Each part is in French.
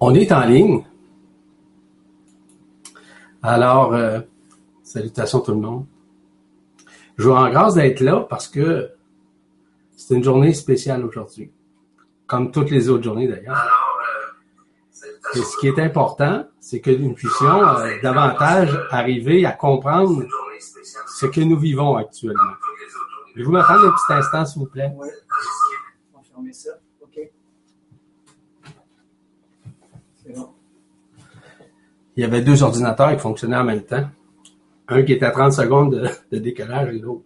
On est en ligne. Alors, euh, salutations tout le monde. Je vous rends grâce d'être là parce que c'est une journée spéciale aujourd'hui. Comme toutes les autres journées d'ailleurs. Et ce qui est important, c'est que nous puissions euh, davantage arriver à comprendre ce que nous vivons actuellement. Voulez-vous m'attendre un petit instant, s'il vous plaît? Oui. Ça. OK. C'est bon. Il y avait deux ordinateurs qui fonctionnaient en même temps. Un qui était à 30 secondes de, de décalage et l'autre.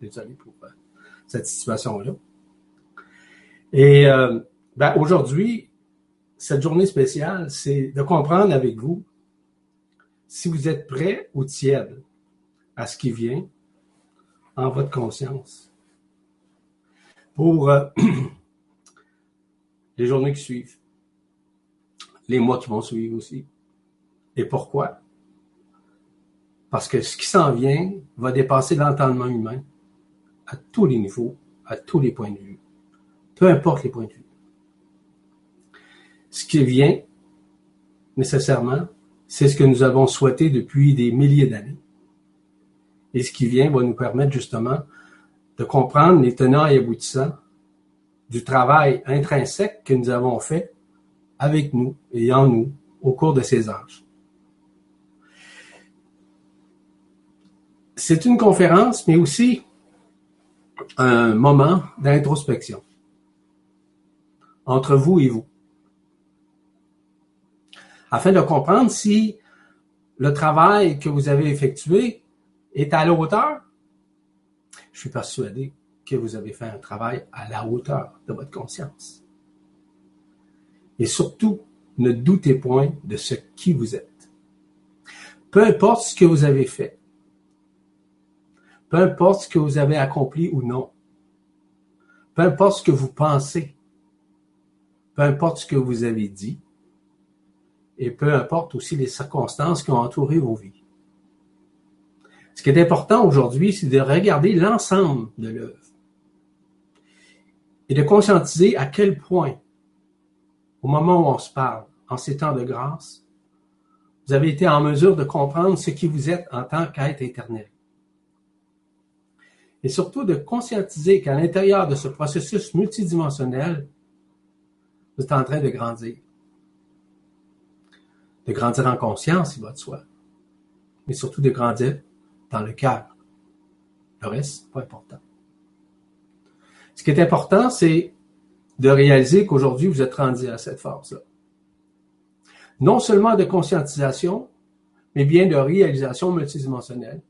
Désolé pour euh, cette situation-là. Et euh, ben, aujourd'hui, cette journée spéciale, c'est de comprendre avec vous si vous êtes prêt ou tiède à ce qui vient en votre conscience. Pour euh, les journées qui suivent, les mois qui vont suivre aussi. Et pourquoi? Parce que ce qui s'en vient va dépasser l'entendement humain à tous les niveaux, à tous les points de vue, peu importe les points de vue. Ce qui vient, nécessairement, c'est ce que nous avons souhaité depuis des milliers d'années. Et ce qui vient va nous permettre justement de comprendre les tenants et aboutissants du travail intrinsèque que nous avons fait avec nous et en nous au cours de ces âges. C'est une conférence, mais aussi un moment d'introspection entre vous et vous, afin de comprendre si le travail que vous avez effectué est à la hauteur. Je suis persuadé que vous avez fait un travail à la hauteur de votre conscience. Et surtout, ne doutez point de ce qui vous êtes. Peu importe ce que vous avez fait, peu importe ce que vous avez accompli ou non, peu importe ce que vous pensez, peu importe ce que vous avez dit, et peu importe aussi les circonstances qui ont entouré vos vies. Ce qui est important aujourd'hui, c'est de regarder l'ensemble de l'œuvre et de conscientiser à quel point, au moment où on se parle, en ces temps de grâce, vous avez été en mesure de comprendre ce qui vous êtes en tant qu'être éternel. Et surtout de conscientiser qu'à l'intérieur de ce processus multidimensionnel, vous êtes en train de grandir. De grandir en conscience, il va de soi. Mais surtout de grandir dans le cœur. Le reste, pas important. Ce qui est important, c'est de réaliser qu'aujourd'hui, vous êtes rendu à cette force-là. Non seulement de conscientisation, mais bien de réalisation multidimensionnelle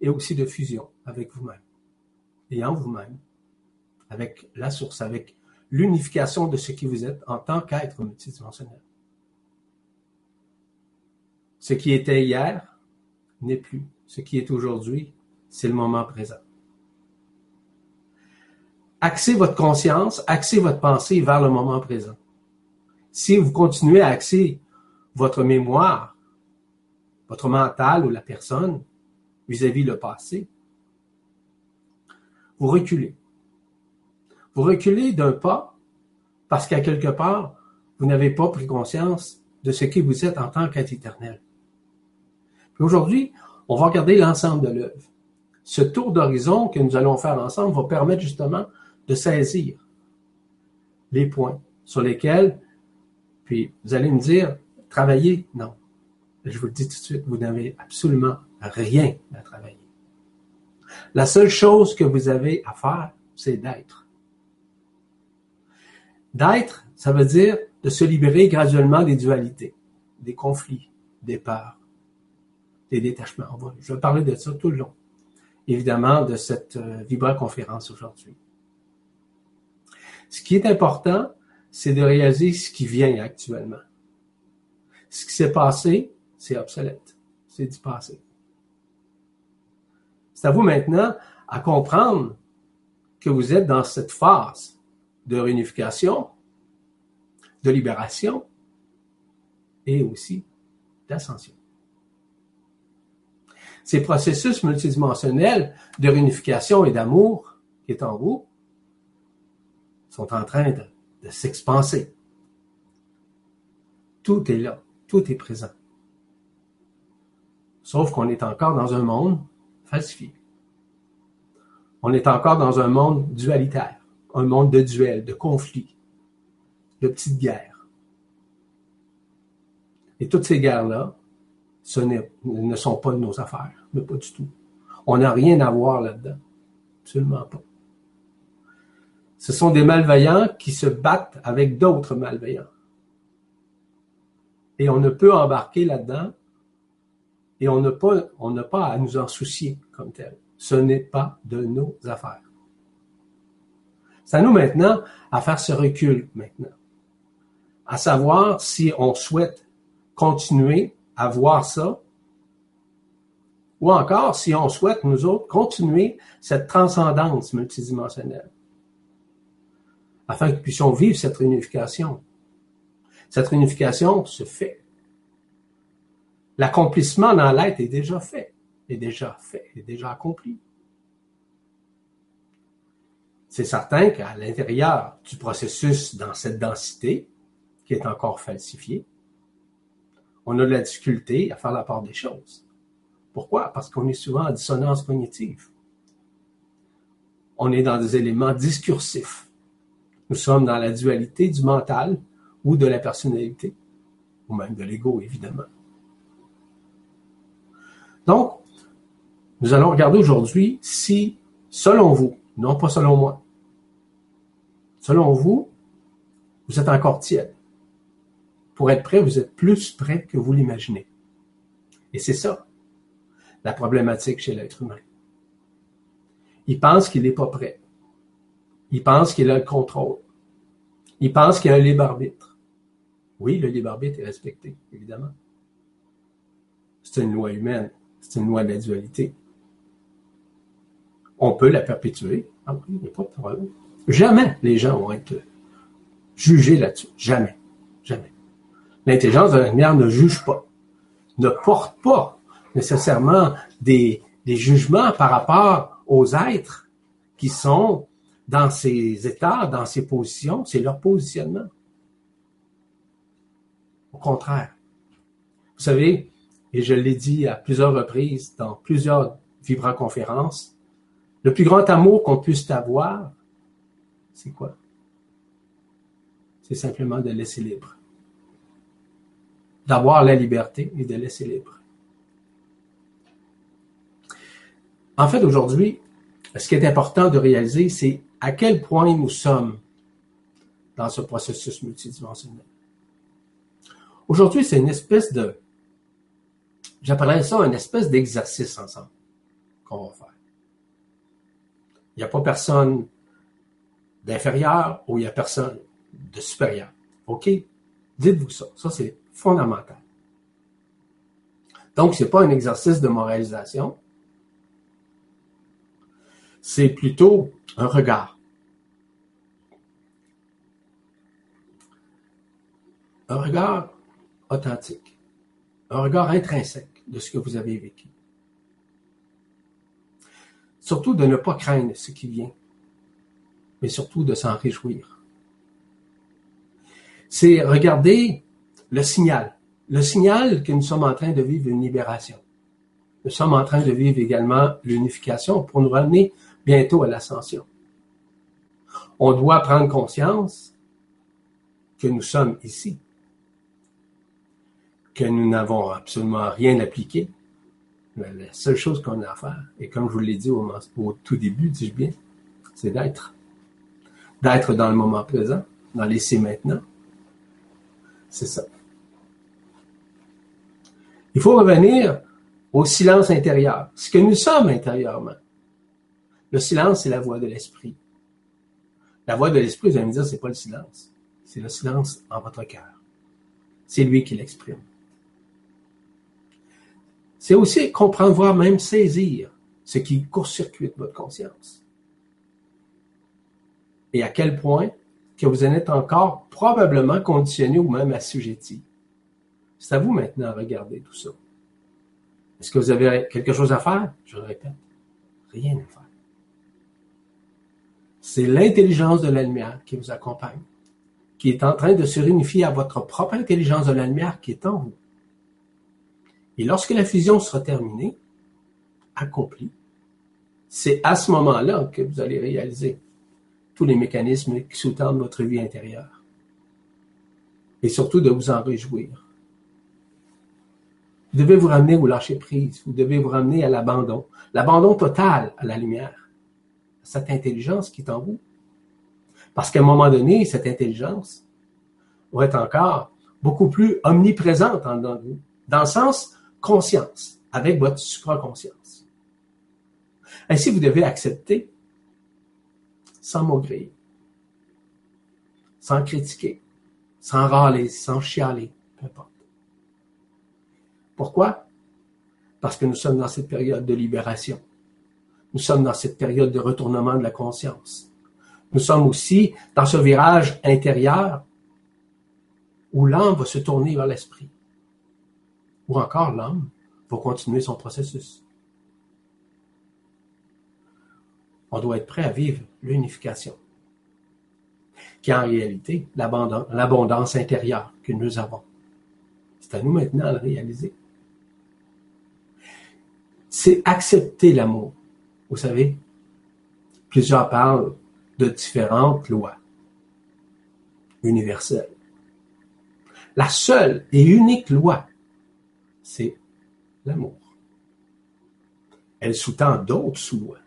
et aussi de fusion avec vous-même et en vous-même, avec la source, avec l'unification de ce qui vous êtes en tant qu'être multidimensionnel. Ce qui était hier n'est plus. Ce qui est aujourd'hui, c'est le moment présent. Axez votre conscience, axez votre pensée vers le moment présent. Si vous continuez à axer votre mémoire, votre mental ou la personne vis-à-vis -vis le passé, vous reculez. Vous reculez d'un pas parce qu'à quelque part, vous n'avez pas pris conscience de ce qui vous êtes en tant qu'être éternel. Puis aujourd'hui, on va regarder l'ensemble de l'œuvre. Ce tour d'horizon que nous allons faire ensemble va permettre justement de saisir les points sur lesquels, puis vous allez me dire, travailler, non. Je vous le dis tout de suite, vous n'avez absolument rien à travailler. La seule chose que vous avez à faire, c'est d'être. D'être, ça veut dire de se libérer graduellement des dualités, des conflits, des peurs, des détachements. Je vais parler de ça tout le long, évidemment, de cette euh, vibra-conférence aujourd'hui. Ce qui est important, c'est de réaliser ce qui vient actuellement. Ce qui s'est passé, c'est obsolète. C'est du passé. C'est à vous maintenant à comprendre que vous êtes dans cette phase de réunification, de libération et aussi d'ascension. Ces processus multidimensionnels de réunification et d'amour qui est en vous sont en train de, de s'expanser. Tout est là. Tout est présent. Sauf qu'on est encore dans un monde falsifié. On est encore dans un monde dualitaire, un monde de duel, de conflits, de petites guerres. Et toutes ces guerres-là, ce ne sont pas de nos affaires, mais pas du tout. On n'a rien à voir là-dedans. Absolument pas. Ce sont des malveillants qui se battent avec d'autres malveillants. Et on ne peut embarquer là-dedans et on n'a pas, pas à nous en soucier comme tel. Ce n'est pas de nos affaires. C'est à nous maintenant à faire ce recul maintenant. À savoir si on souhaite continuer à voir ça ou encore si on souhaite, nous autres, continuer cette transcendance multidimensionnelle afin que nous puissions vivre cette réunification. Cette réunification se fait. L'accomplissement dans l'être est déjà fait, est déjà fait, est déjà accompli. C'est certain qu'à l'intérieur du processus dans cette densité, qui est encore falsifiée, on a de la difficulté à faire la part des choses. Pourquoi? Parce qu'on est souvent en dissonance cognitive. On est dans des éléments discursifs. Nous sommes dans la dualité du mental ou de la personnalité, ou même de l'ego, évidemment. Donc, nous allons regarder aujourd'hui si, selon vous, non pas selon moi, selon vous, vous êtes encore tiède. Pour être prêt, vous êtes plus prêt que vous l'imaginez. Et c'est ça, la problématique chez l'être humain. Il pense qu'il n'est pas prêt. Il pense qu'il a le contrôle. Il pense qu'il a un libre arbitre. Oui, le libre arbitre est respecté, évidemment. C'est une loi humaine. C'est une loi de la dualité. On peut la perpétuer. Ah pas. Jamais les gens vont être jugés là-dessus. Jamais. Jamais. L'intelligence de la lumière ne juge pas, ne porte pas nécessairement des jugements par rapport aux êtres qui sont dans ces états, dans ces positions, c'est leur positionnement. Au contraire. Vous savez, et je l'ai dit à plusieurs reprises dans plusieurs vibrants conférences, le plus grand amour qu'on puisse avoir, c'est quoi? C'est simplement de laisser libre. D'avoir la liberté et de laisser libre. En fait, aujourd'hui, ce qui est important de réaliser, c'est à quel point nous sommes dans ce processus multidimensionnel. Aujourd'hui, c'est une espèce de J'appellerais ça une espèce d'exercice ensemble qu'on va faire. Il n'y a pas personne d'inférieur ou il n'y a personne de supérieur. OK? Dites-vous ça. Ça, c'est fondamental. Donc, ce n'est pas un exercice de moralisation. C'est plutôt un regard. Un regard authentique. Un regard intrinsèque de ce que vous avez vécu. Surtout de ne pas craindre ce qui vient, mais surtout de s'en réjouir. C'est regarder le signal, le signal que nous sommes en train de vivre une libération. Nous sommes en train de vivre également l'unification pour nous ramener bientôt à l'ascension. On doit prendre conscience que nous sommes ici que nous n'avons absolument rien appliqué. la seule chose qu'on a à faire, et comme je vous l'ai dit au, tout début, dis-je bien, c'est d'être. D'être dans le moment présent, dans laisser maintenant. C'est ça. Il faut revenir au silence intérieur, ce que nous sommes intérieurement. Le silence, c'est la voix de l'esprit. La voix de l'esprit, vous allez me dire, c'est pas le silence. C'est le silence en votre cœur. C'est lui qui l'exprime. C'est aussi comprendre, voire même saisir ce qui court-circuite votre conscience. Et à quel point que vous en êtes encore probablement conditionné ou même assujetti. C'est à vous maintenant de regarder tout ça. Est-ce que vous avez quelque chose à faire? Je le répète, rien à faire. C'est l'intelligence de la lumière qui vous accompagne. qui est en train de se réunifier à votre propre intelligence de la lumière qui est en vous. Et lorsque la fusion sera terminée, accomplie, c'est à ce moment-là que vous allez réaliser tous les mécanismes qui sous-tendent votre vie intérieure. Et surtout de vous en réjouir. Vous devez vous ramener au lâcher prise. Vous devez vous ramener à l'abandon. L'abandon total à la lumière. À cette intelligence qui est en vous. Parce qu'à un moment donné, cette intelligence va être encore beaucoup plus omniprésente en vous. Dans le sens conscience, avec votre supraconscience. Ainsi, vous devez accepter sans maugréer, sans critiquer, sans râler, sans chialer, peu importe. Pourquoi? Parce que nous sommes dans cette période de libération. Nous sommes dans cette période de retournement de la conscience. Nous sommes aussi dans ce virage intérieur où l'âme va se tourner vers l'esprit. Ou encore l'âme va continuer son processus. On doit être prêt à vivre l'unification, qui est en réalité l'abondance intérieure que nous avons. C'est à nous maintenant de le réaliser c'est accepter l'amour. Vous savez, plusieurs parlent de différentes lois universelles. La seule et unique loi, c'est l'amour. Elle sous-tend d'autres sous-lois.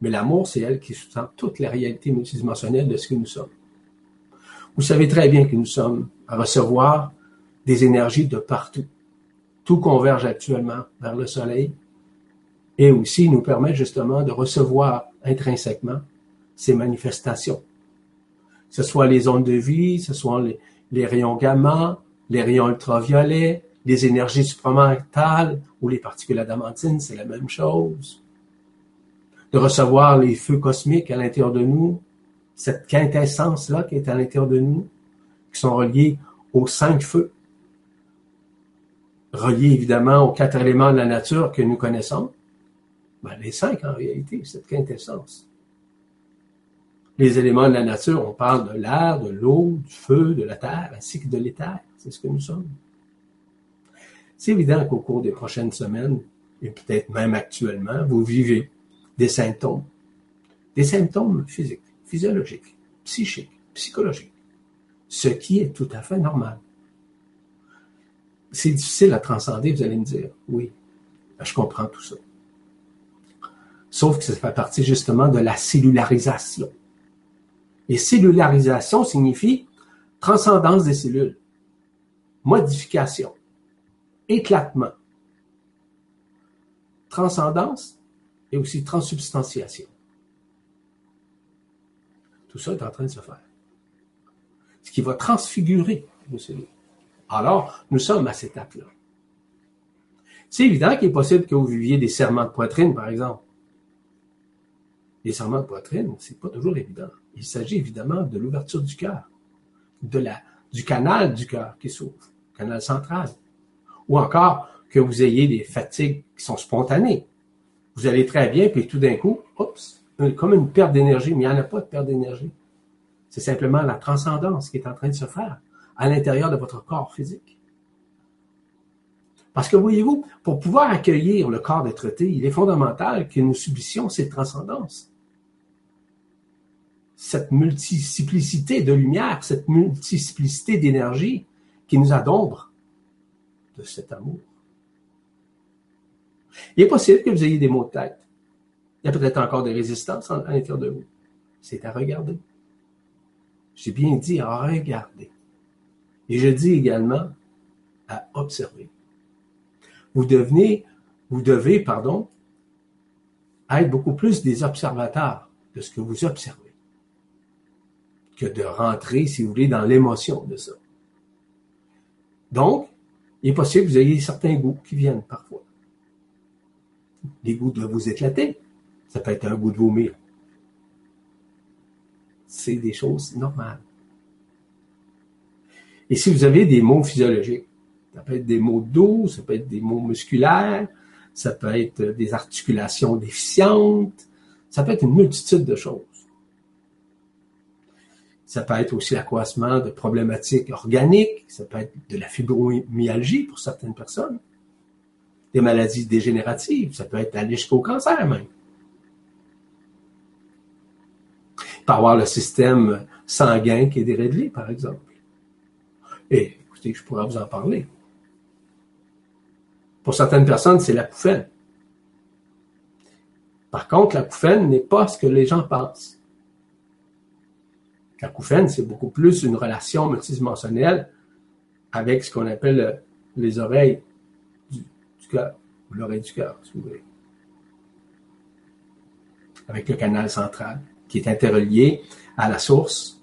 Mais l'amour, c'est elle qui sous-tend toutes les réalités multidimensionnelles de ce que nous sommes. Vous savez très bien que nous sommes à recevoir des énergies de partout. Tout converge actuellement vers le soleil, et aussi nous permet justement de recevoir intrinsèquement ces manifestations. Que ce soit les ondes de vie, ce soit les, rayons gamma, les rayons ultraviolets, les énergies supramentales ou les particules adamantines, c'est la même chose. De recevoir les feux cosmiques à l'intérieur de nous, cette quintessence-là qui est à l'intérieur de nous, qui sont reliés aux cinq feux, reliés évidemment aux quatre éléments de la nature que nous connaissons, ben, les cinq, en réalité, cette quintessence. Les éléments de la nature, on parle de l'air, de l'eau, du feu, de la terre, ainsi que de l'éther. C'est ce que nous sommes. C'est évident qu'au cours des prochaines semaines, et peut-être même actuellement, vous vivez des symptômes. Des symptômes physiques, physiologiques, psychiques, psychologiques. Ce qui est tout à fait normal. C'est difficile à transcender, vous allez me dire. Oui, je comprends tout ça. Sauf que ça fait partie justement de la cellularisation. Et cellularisation signifie transcendance des cellules, modification, éclatement, transcendance et aussi transsubstantiation. Tout ça est en train de se faire. Ce qui va transfigurer cellules. Alors, nous sommes à cette étape-là. C'est évident qu'il est possible que vous viviez des serments de poitrine, par exemple les serments de poitrine, c'est pas toujours évident. Il s'agit évidemment de l'ouverture du cœur, de du canal du cœur qui s'ouvre, canal central. Ou encore que vous ayez des fatigues qui sont spontanées. Vous allez très bien, puis tout d'un coup, oups, comme une perte d'énergie, mais il n'y en a pas de perte d'énergie. C'est simplement la transcendance qui est en train de se faire à l'intérieur de votre corps physique. Parce que voyez-vous, pour pouvoir accueillir le corps d'être traité, il est fondamental que nous subissions cette transcendance cette multiplicité de lumière, cette multiplicité d'énergie qui nous a d'ombre de cet amour. Il est possible que vous ayez des maux de tête. Il y a peut-être encore des résistances à l'intérieur de vous. C'est à regarder. J'ai bien dit à regarder. Et je dis également à observer. Vous devenez, vous devez, pardon, être beaucoup plus des observateurs de ce que vous observez que de rentrer, si vous voulez, dans l'émotion de ça. Donc, il est possible que vous ayez certains goûts qui viennent parfois. Les goûts de vous éclater, ça peut être un goût de vomir. C'est des choses normales. Et si vous avez des maux physiologiques, ça peut être des maux de ça peut être des maux musculaires, ça peut être des articulations déficientes, ça peut être une multitude de choses Ça peut être aussi l'accroissement de problématiques organiques. Ça peut être de la fibromyalgie pour certaines personnes. Des maladies dégénératives. Ça peut être aller jusqu'au cancer même. Il peut avoir le système sanguin qui est déréglé, par exemple. Et écoutez, je pourrais vous en parler. Pour certaines personnes, c'est la. Par contre, la n'est pas ce que les gens pensent. L'acouphène, c'est beaucoup plus une relation multidimensionnelle avec ce qu'on appelle les oreilles du, cœur, ou l'oreille du cœur, si vous voulez. Avec le canal central, qui est interrelié à la source,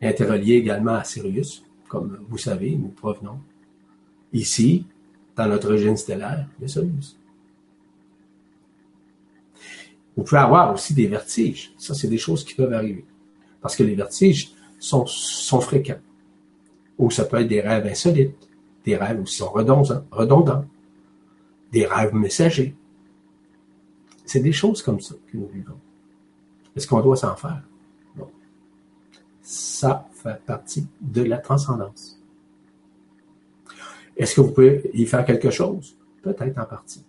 interrelié également à Sirius, comme vous savez, nous provenons ici, dans notre régime stellaire, de Sirius. Vous pouvez avoir aussi des vertiges. Ça, c'est des choses qui peuvent arriver. Parce que les vertiges sont, fréquents. Ou ça peut être des rêves insolites, des rêves qui sont redondants, redondants des rêves messagers. C'est des choses comme ça que nous vivons. Est-ce qu'on doit s'en faire? Non. Ça fait partie de la transcendance. Est-ce que vous pouvez y faire quelque chose? Peut-être en partie.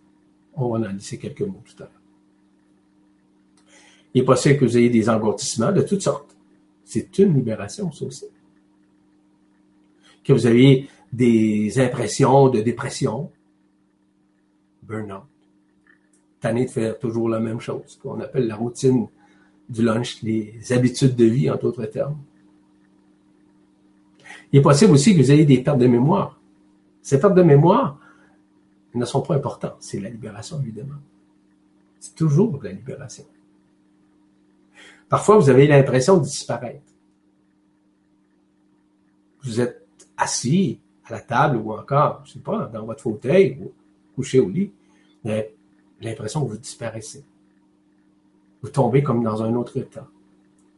On va en laisser quelques mots tout à l'heure. Il est possible que vous ayez des engourdissements de toutes sortes. C'est une libération, ça aussi. Que vous ayez des impressions de dépression, burn-out, tanné de faire toujours la même chose, qu'on appelle la routine du lunch, les habitudes de vie, en d'autres termes. Il est possible aussi que vous ayez des pertes de mémoire. Ces pertes de mémoire ne sont pas importantes. C'est la libération, évidemment. C'est toujours la libération. Parfois, vous avez l'impression de disparaître. Vous êtes assis à la table ou encore, je sais pas, dans votre fauteuil ou couché au lit, vous avez l'impression que vous disparaissez. Vous tombez comme dans un autre état,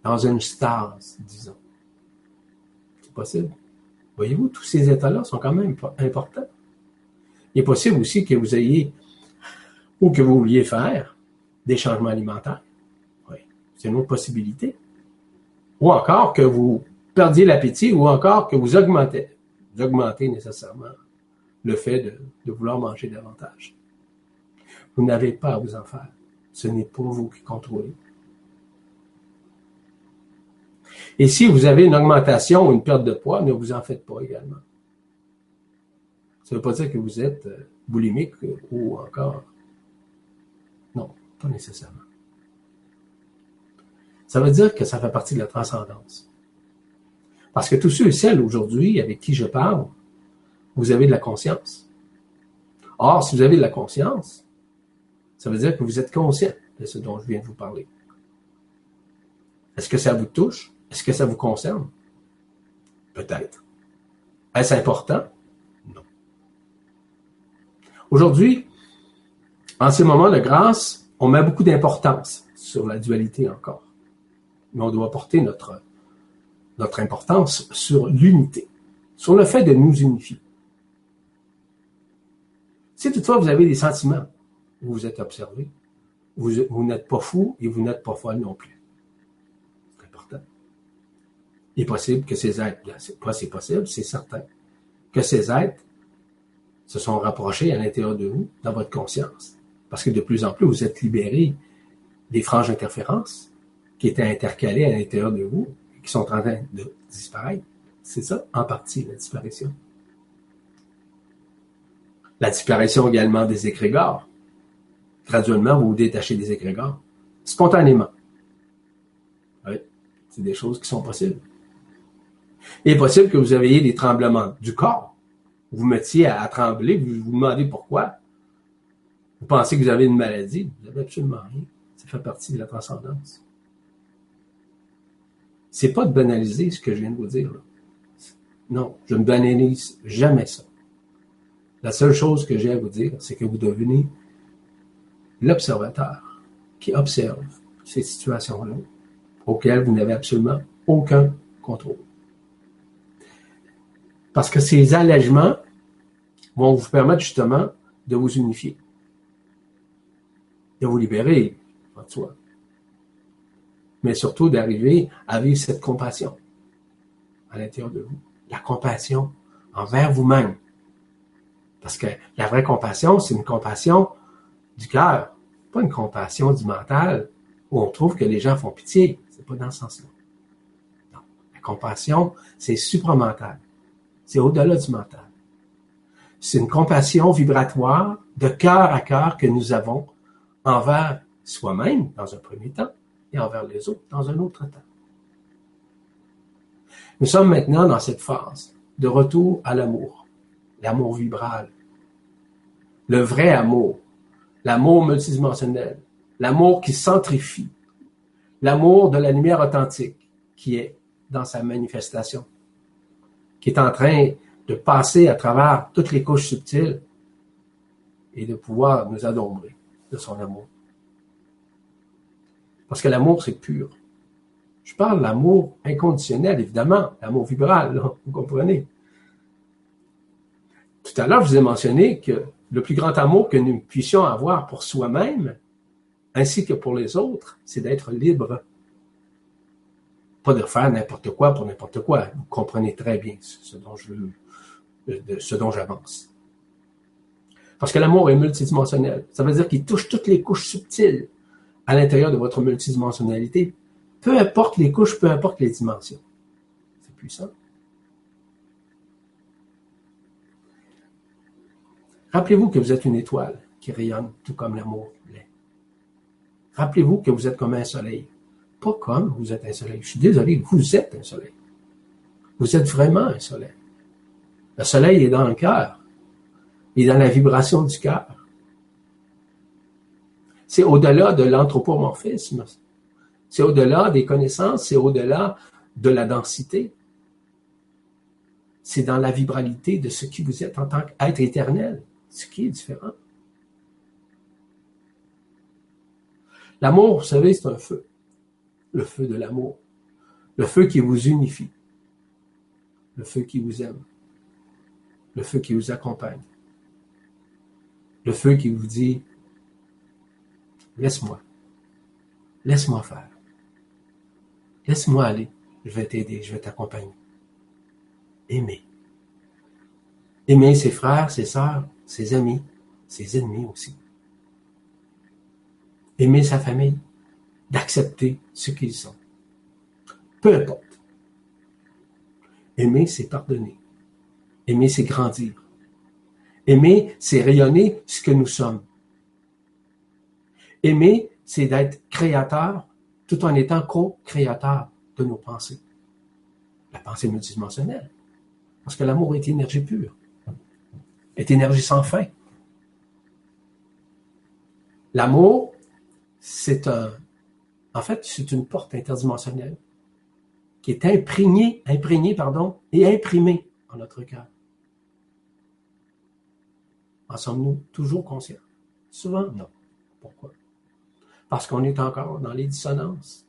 dans une stase, disons. C'est possible. Voyez-vous, tous ces états-là sont quand même importants. Il est possible aussi que vous ayez, ou que vous vouliez faire, des changements alimentaires. C'est une autre possibilité. Ou encore que vous perdiez l'appétit ou encore que vous augmentez, vous augmentez nécessairement le fait de, de vouloir manger davantage. Vous n'avez pas à vous en faire. Ce n'est pas vous qui contrôlez. Et si vous avez une augmentation ou une perte de poids, ne vous en faites pas également. Ça ne veut pas dire que vous êtes euh, boulimique ou encore. Non, pas nécessairement. Ça veut dire que ça fait partie de la transcendance. Parce que tous ceux et celles aujourd'hui avec qui je parle, vous avez de la conscience. Or, si vous avez de la conscience, ça veut dire que vous êtes conscient de ce dont je viens de vous parler. Est-ce que ça vous touche? Est-ce que ça vous concerne? Peut-être. Est-ce important? Non. Aujourd'hui, en ces moments de grâce, on met beaucoup d'importance sur la dualité encore mais on doit porter notre, notre importance sur l'unité, sur le fait de nous unifier. Si toutefois vous avez des sentiments, vous vous êtes observé, vous, n'êtes pas fou et vous n'êtes pas folle non plus. C'est important. Il est possible que ces êtres, pas c'est possible, c'est certain, que ces êtres se sont rapprochés à l'intérieur de vous, dans votre conscience. Parce que de plus en plus, vous êtes libérés des franges interférences, qui étaient intercalés à l'intérieur de vous qui sont en train de disparaître. C'est ça, en partie, la disparition. La disparition également des égrégores. Graduellement, vous vous détachez des égrégores. Spontanément. Oui, c'est des choses qui sont possibles. Il est possible que vous ayez des tremblements du corps. Vous mettiez à, trembler, vous vous demandez pourquoi. Vous pensez que vous avez une maladie. Vous n'avez absolument rien. Ça fait partie de la transcendance. C'est pas de banaliser ce que je viens de vous dire. Non, je ne banalise jamais ça. La seule chose que j'ai à vous dire, c'est que vous devenez l'observateur qui observe ces situations-là auxquelles vous n'avez absolument aucun contrôle. Parce que ces allègements vont vous permettre justement de vous unifier, de vous libérer, en soi. Mais surtout d'arriver à vivre cette compassion à l'intérieur de vous. La compassion envers vous-même. Parce que la vraie compassion, c'est une compassion du cœur, pas une compassion du mental où on trouve que les gens font pitié. C'est pas dans ce sens-là. Non. La compassion, c'est supramental. C'est au-delà du mental. C'est une compassion vibratoire de cœur à cœur que nous avons envers soi-même dans un premier temps et envers les autres dans un autre temps. Nous sommes maintenant dans cette phase de retour à l'amour, l'amour vibral, le vrai amour, l'amour multidimensionnel, l'amour qui centrifie, l'amour de la lumière authentique qui est dans sa manifestation, qui est en train de passer à travers toutes les couches subtiles et de pouvoir nous adombrer de son amour. Parce que l'amour, c'est pur. Je parle l'amour inconditionnel, évidemment, l'amour vibral, vous comprenez? Tout à l'heure, je vous ai mentionné que le plus grand amour que nous puissions avoir pour soi-même, ainsi que pour les autres, c'est d'être libre. Pas de faire n'importe quoi pour n'importe quoi. Vous comprenez très bien ce dont je, ce dont j'avance. Parce que l'amour est multidimensionnel. Ça veut dire qu'il touche toutes les couches subtiles à l'intérieur de votre multidimensionnalité. Peu importe les couches, peu importe les dimensions. C'est puissant. Rappelez-vous que vous êtes une étoile qui rayonne tout comme l'amour l'est. Rappelez-vous que vous êtes comme un soleil. Pas comme vous êtes un soleil. Je suis désolé, vous êtes un soleil. Vous êtes vraiment un soleil. Le soleil est dans le cœur. Il est dans la vibration du cœur. C'est au-delà de l'anthropomorphisme. C'est au-delà des connaissances, c'est au-delà de la densité. C'est dans la vibralité de ce qui vous êtes en tant qu'être éternel ce qui est différent. L'amour, vous savez, c'est un feu. Le feu de l'amour. Le feu qui vous unifie. Le feu qui vous aime. Le feu qui vous accompagne. Le feu qui vous dit, laisse-moi. Laisse-moi faire. Laisse-moi aller. Je vais t'aider, je vais t'accompagner. Aimer. Aimer ses frères, ses sœurs, ses amis, ses ennemis aussi. Aimer sa famille, d'accepter ce qu'ils sont. Peu importe. Aimer, c'est pardonner. Aimer, c'est grandir. Aimer, c'est rayonner ce que nous sommes. Aimer, c'est d'être créateur tout en étant co-créateur de nos pensées. La pensée multidimensionnelle. Parce que l'amour est énergie pure est énergie sans fin. L'amour, c'est un, en fait, c'est une porte interdimensionnelle qui est imprégnée, imprégnée, pardon, et imprimée en notre cœur. En sommes-nous toujours conscients? Souvent, non. Pourquoi? Parce qu'on est encore dans les dissonances.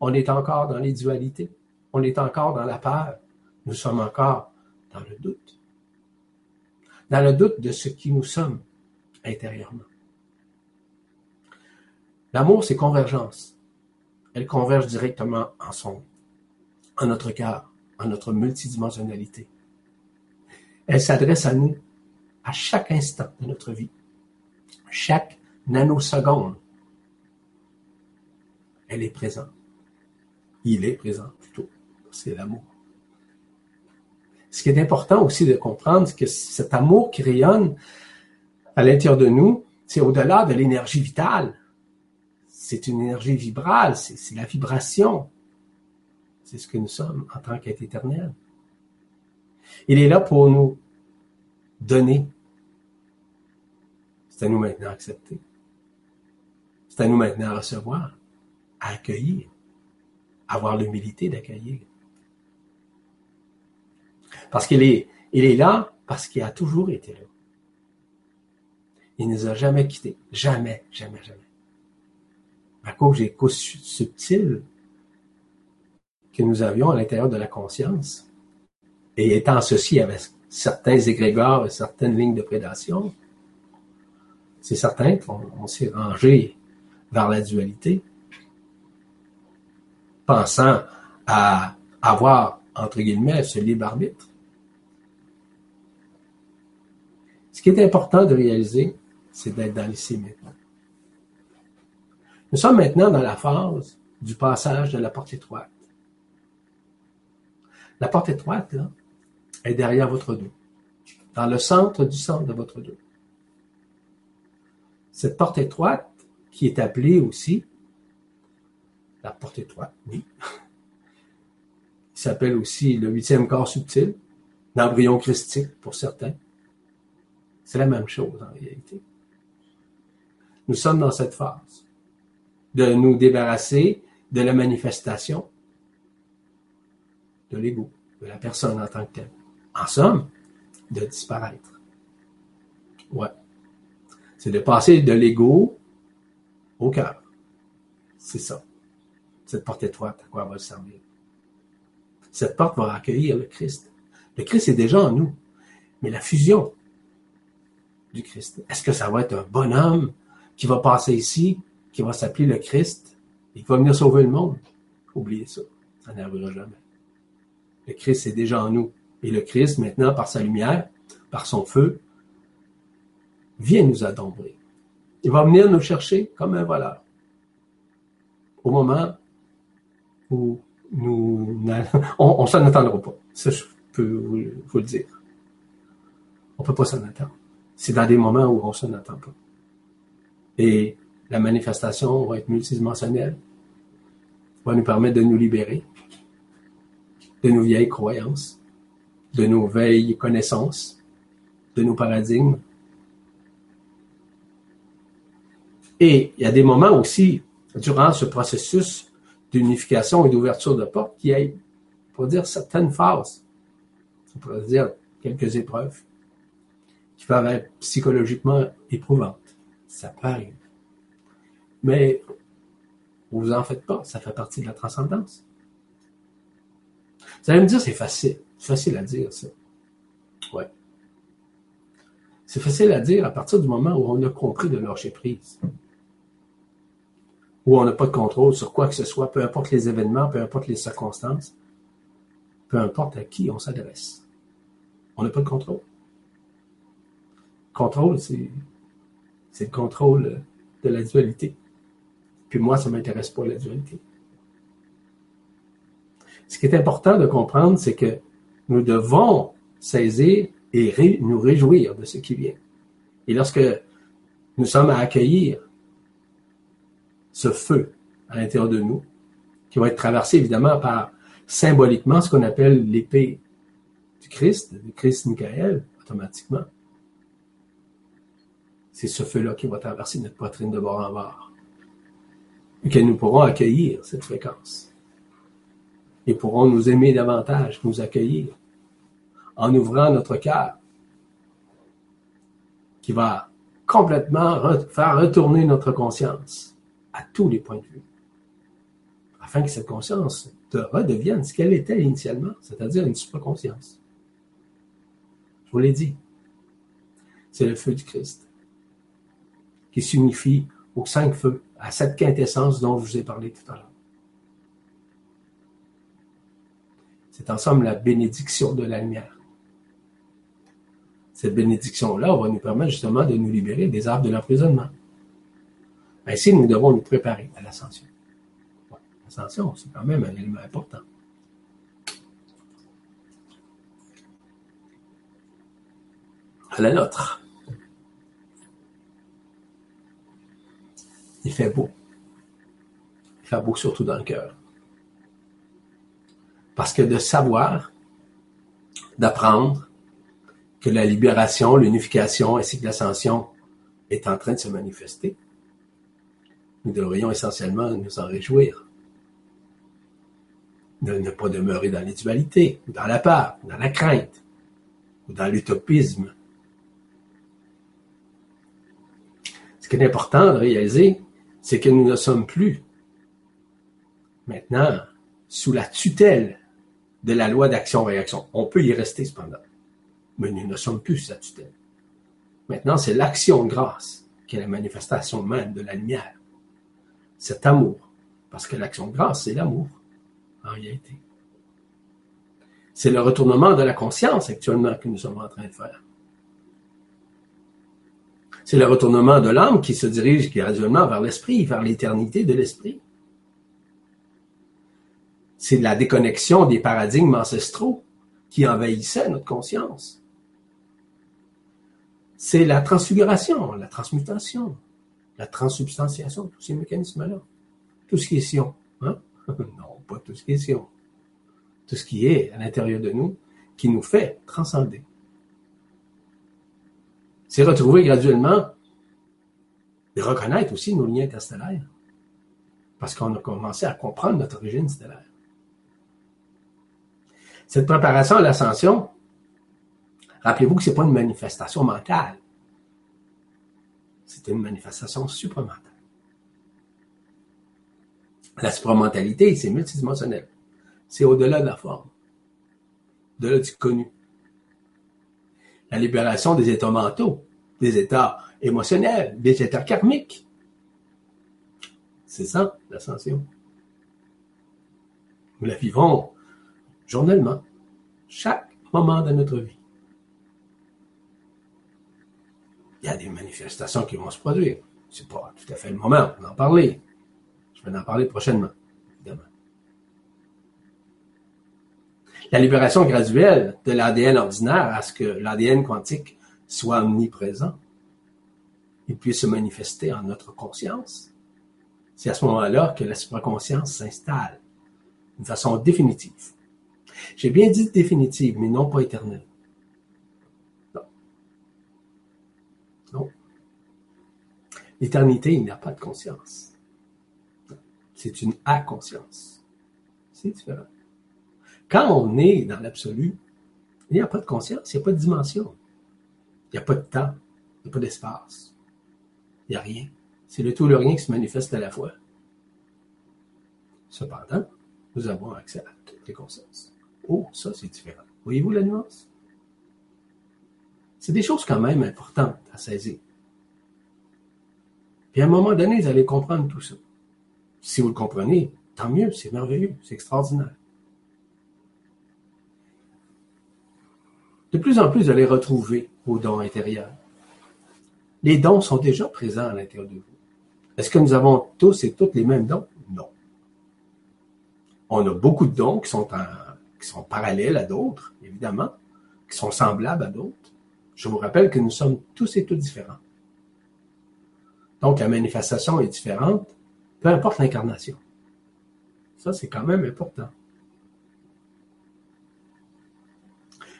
On est encore dans les dualités. On est encore dans la peur. Nous sommes encore dans le doute dans le doute de ce qui nous sommes intérieurement. L'amour, c'est convergence. Elle converge directement en son, en notre cœur, en notre multidimensionnalité. Elle s'adresse à nous à chaque instant de notre vie, chaque nanoseconde. Elle est présente. Il est présent plutôt. C'est l'amour ce qui est important aussi de comprendre, c'est que cet amour qui rayonne à l'intérieur de nous, c'est au-delà de l'énergie vitale. C'est une énergie vibrale, c'est la vibration. C'est ce que nous sommes en tant qu'être éternel. Il est là pour nous donner. C'est à nous maintenant à accepter. C'est à nous maintenant à recevoir, à accueillir, avoir l'humilité d'accueillir. Parce qu'il est, il est là parce qu'il a toujours été là. Il ne nous a jamais quittés. Jamais, jamais, jamais. À cause des couches subtiles que nous avions à l'intérieur de la conscience, et étant associés avec certains égrégores et certaines lignes de prédation, c'est certain qu'on s'est rangé vers la dualité. Pensant à avoir, entre guillemets, ce libre arbitre. Ce qui est important de réaliser, c'est d'être dans l'ici maintenant. Nous sommes maintenant dans la phase du passage de la porte étroite. La porte étroite, là, est derrière votre dos, dans le centre du centre de votre dos. Cette porte étroite, qui est appelée aussi la porte étroite, oui, il s'appelle aussi le huitième corps subtil, l'embryon christique pour certains. C'est la même chose en réalité. Nous sommes dans cette phase de nous débarrasser de la manifestation de l'ego, de la personne en tant que telle. En somme, de disparaître. Ouais. C'est de passer de l'ego au cœur. C'est ça. Cette porte étroite, à quoi elle va servir? Cette porte va accueillir le Christ. Le Christ est déjà en nous. Mais la fusion du Christ, est-ce que ça va être un bonhomme qui va passer ici, qui va s'appeler le Christ et qui va venir sauver le monde? Oubliez ça. Ça n'arrivera jamais. Le Christ est déjà en nous. Et le Christ, maintenant, par sa lumière, par son feu, vient nous adombrer. Il va venir nous chercher comme un voleur. Au moment nous, on, ne s'en attendra pas. Ça, je peux vous, le dire. On ne peut pas s'en attendre. C'est dans des moments où on s'en attend pas. Et la manifestation va être multidimensionnelle, va nous permettre de nous libérer de nos vieilles croyances, de nos vieilles connaissances, de nos paradigmes. Et il y a des moments aussi, durant ce processus d'unification et d'ouverture de porte, qui a, pour dire, certaines phases, on pourrait dire quelques épreuves, qui peuvent être psychologiquement éprouvantes. Ça peut arriver. Mais vous en faites pas, ça fait partie de la transcendance. Vous allez me dire, c'est facile. C'est facile à dire, ça. Ouais. C'est facile à dire à partir du moment où on a compris de lâcher prise. Où on n'a pas de contrôle sur quoi que ce soit, peu importe les événements, peu importe les circonstances, peu importe à qui on s'adresse. On n'a pas de contrôle. Contrôle, c'est, c'est le contrôle de la dualité. Puis moi, ça ne m'intéresse pas la dualité. Ce qui est important de comprendre, c'est que nous devons saisir et nous réjouir de ce qui vient. Et lorsque nous sommes à accueillir ce feu à l'intérieur de nous, qui va être traversé évidemment par symboliquement ce qu'on appelle l'épée du Christ, du Christ Michael, automatiquement. C'est ce feu-là qui va traverser notre poitrine de bord en bord. Et que nous pourrons accueillir cette fréquence et pourront nous aimer davantage, nous accueillir, en ouvrant notre cœur, qui va complètement faire retourner notre conscience à tous les points de vue, afin que cette conscience redevienne ce qu'elle était initialement, c'est-à-dire une super-conscience. Je vous l'ai dit, c'est le feu du Christ qui s'unifie aux cinq feux, à cette quintessence dont je vous ai parlé tout à l'heure. C'est en somme la bénédiction de la lumière. Cette bénédiction-là va nous permettre justement de nous libérer des arbres de l'emprisonnement. Ainsi, nous devons nous préparer à l'ascension. l'ascension, c'est quand même un élément important. À la nôtre. Il fait beau. Il fait beau surtout dans le cœur. Parce que de savoir, d'apprendre que la libération, l'unification ainsi que l'ascension est en train de se manifester, nous devrions essentiellement nous en réjouir. De ne pas demeurer dans les dualités, dans la peur, dans la crainte, ou dans l'utopisme. Ce qui est important de réaliser, c'est que nous ne sommes plus maintenant sous la tutelle de la loi d'action-réaction. On peut y rester cependant, mais nous ne sommes plus sa tutelle. Maintenant, c'est l'action grâce qui est la manifestation même de la lumière. Cet amour, parce que l'action de grâce, c'est l'amour. en réalité. C'est le retournement de la conscience actuellement que nous sommes en train de faire. C'est le retournement de l'âme qui se dirige graduellement vers l'esprit, vers l'éternité de l'esprit. C'est la déconnexion des paradigmes ancestraux qui envahissaient notre conscience. C'est la transfiguration, la transmutation, la transsubstantiation, tous ces mécanismes-là. Tout ce qui est Sion. Hein? non, pas tout ce qui est Sion. Tout ce qui est à l'intérieur de nous, qui nous fait transcender. C'est retrouver graduellement et reconnaître aussi nos liens interstellaires. Parce qu'on a commencé à comprendre notre origine stellaire. Cette préparation à l'ascension, rappelez-vous que ce n'est pas une manifestation mentale. C'est une manifestation supramentale. La supramentalité, c'est multidimensionnel. C'est au-delà de la forme, au-delà du connu. La libération des états mentaux, des états émotionnels, des états karmiques. C'est ça, l'ascension. Nous la vivons journellement, chaque moment de notre vie. Il y a des manifestations qui vont se produire. C'est pas tout à fait le moment d'en parler. Je vais en parler prochainement, évidemment. La libération graduelle de l'ADN ordinaire à ce que l'ADN quantique soit omniprésent il puisse se manifester en notre conscience. C'est à ce moment-là que la supraconscience s'installe d'une façon définitive. J'ai bien dit définitive, mais non pas éternelle. Non. Non. L'éternité, il n'y a pas de conscience. C'est une inconscience. C'est différent. Quand on est dans l'absolu, il n'y a pas de conscience, il n'y a pas de dimension. Il n'y a pas de temps, il n'y a pas d'espace. Il n'y a rien. C'est le tout le rien qui se manifeste à la fois. Cependant, nous avons accès à toutes les consciences. Oh, ça, c'est différent. Voyez-vous la nuance? C'est des choses quand même importantes à saisir. Puis à un moment donné, vous allez comprendre tout ça. Si vous le comprenez, tant mieux, c'est merveilleux, c'est extraordinaire. De plus en plus, vous allez retrouver vos dons intérieurs. Les dons sont déjà présents à l'intérieur de vous. Est-ce que nous avons tous et toutes les mêmes dons? Non. On a beaucoup de dons qui sont, qui sont parallèles à d'autres, évidemment, qui sont semblables à d'autres. Je vous rappelle que nous sommes tous et toutes différents. Donc, la manifestation est différente, peu importe l'incarnation. Ça, c'est quand même important.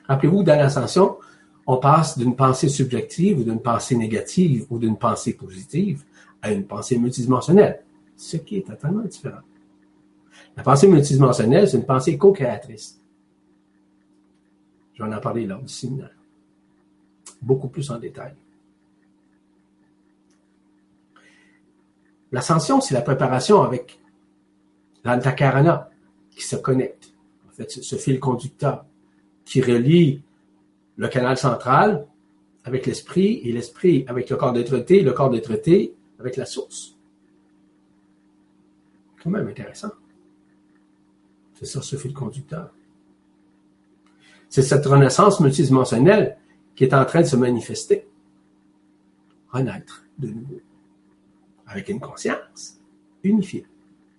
Rappelez-vous, dans l'ascension, on passe d'une pensée subjective ou d'une pensée négative ou d'une pensée positive à une pensée multidimensionnelle, ce qui est totalement différent. La pensée multidimensionnelle, c'est une pensée co-créatrice. Je vais en parler lors du séminaire. Beaucoup plus en détail. L'ascension, c'est la préparation avec l'antakarana qui se connecte. En fait, ce fil conducteur qui relie le canal central avec l'esprit et l'esprit avec le corps d'être le corps d'être avec la source. Quand même intéressant. C'est ça ce fil conducteur. C'est cette renaissance multidimensionnelle qui est en train de se manifester. Renaître de nouveau. Avec une conscience unifiée.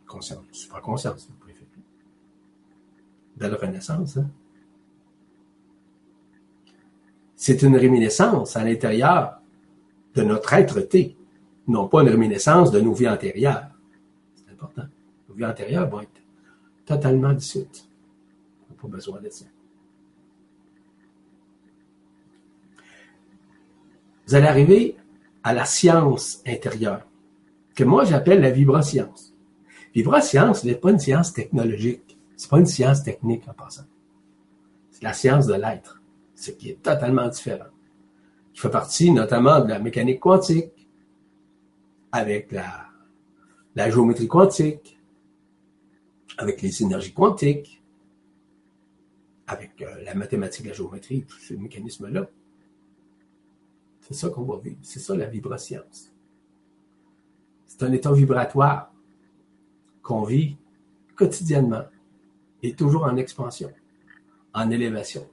Conscience, supraconscience, vous préférez. Belle renaissance, hein? c'est une réminiscence à l'intérieur de notre être-té, non pas une réminiscence de nos vies antérieures. C'est important. Nos vies antérieures vont être totalement dissoutes. On n'a pas besoin de ça. Vous allez arriver à la science intérieure, que moi j'appelle la vibroscience. Vibroscience n'est pas une science technologique, c'est pas une science technique en passant. C'est la science de l'être ce qui est totalement différent. Qui fait partie notamment de la mécanique quantique, avec la, géométrie quantique, avec les énergies quantiques, avec euh, la mathématique, la géométrie, tous ces mécanismes-là. C'est ça qu'on va vivre. C'est ça la vibroscience. C'est un état vibratoire qu'on vit quotidiennement est toujours en expansion, en élévation.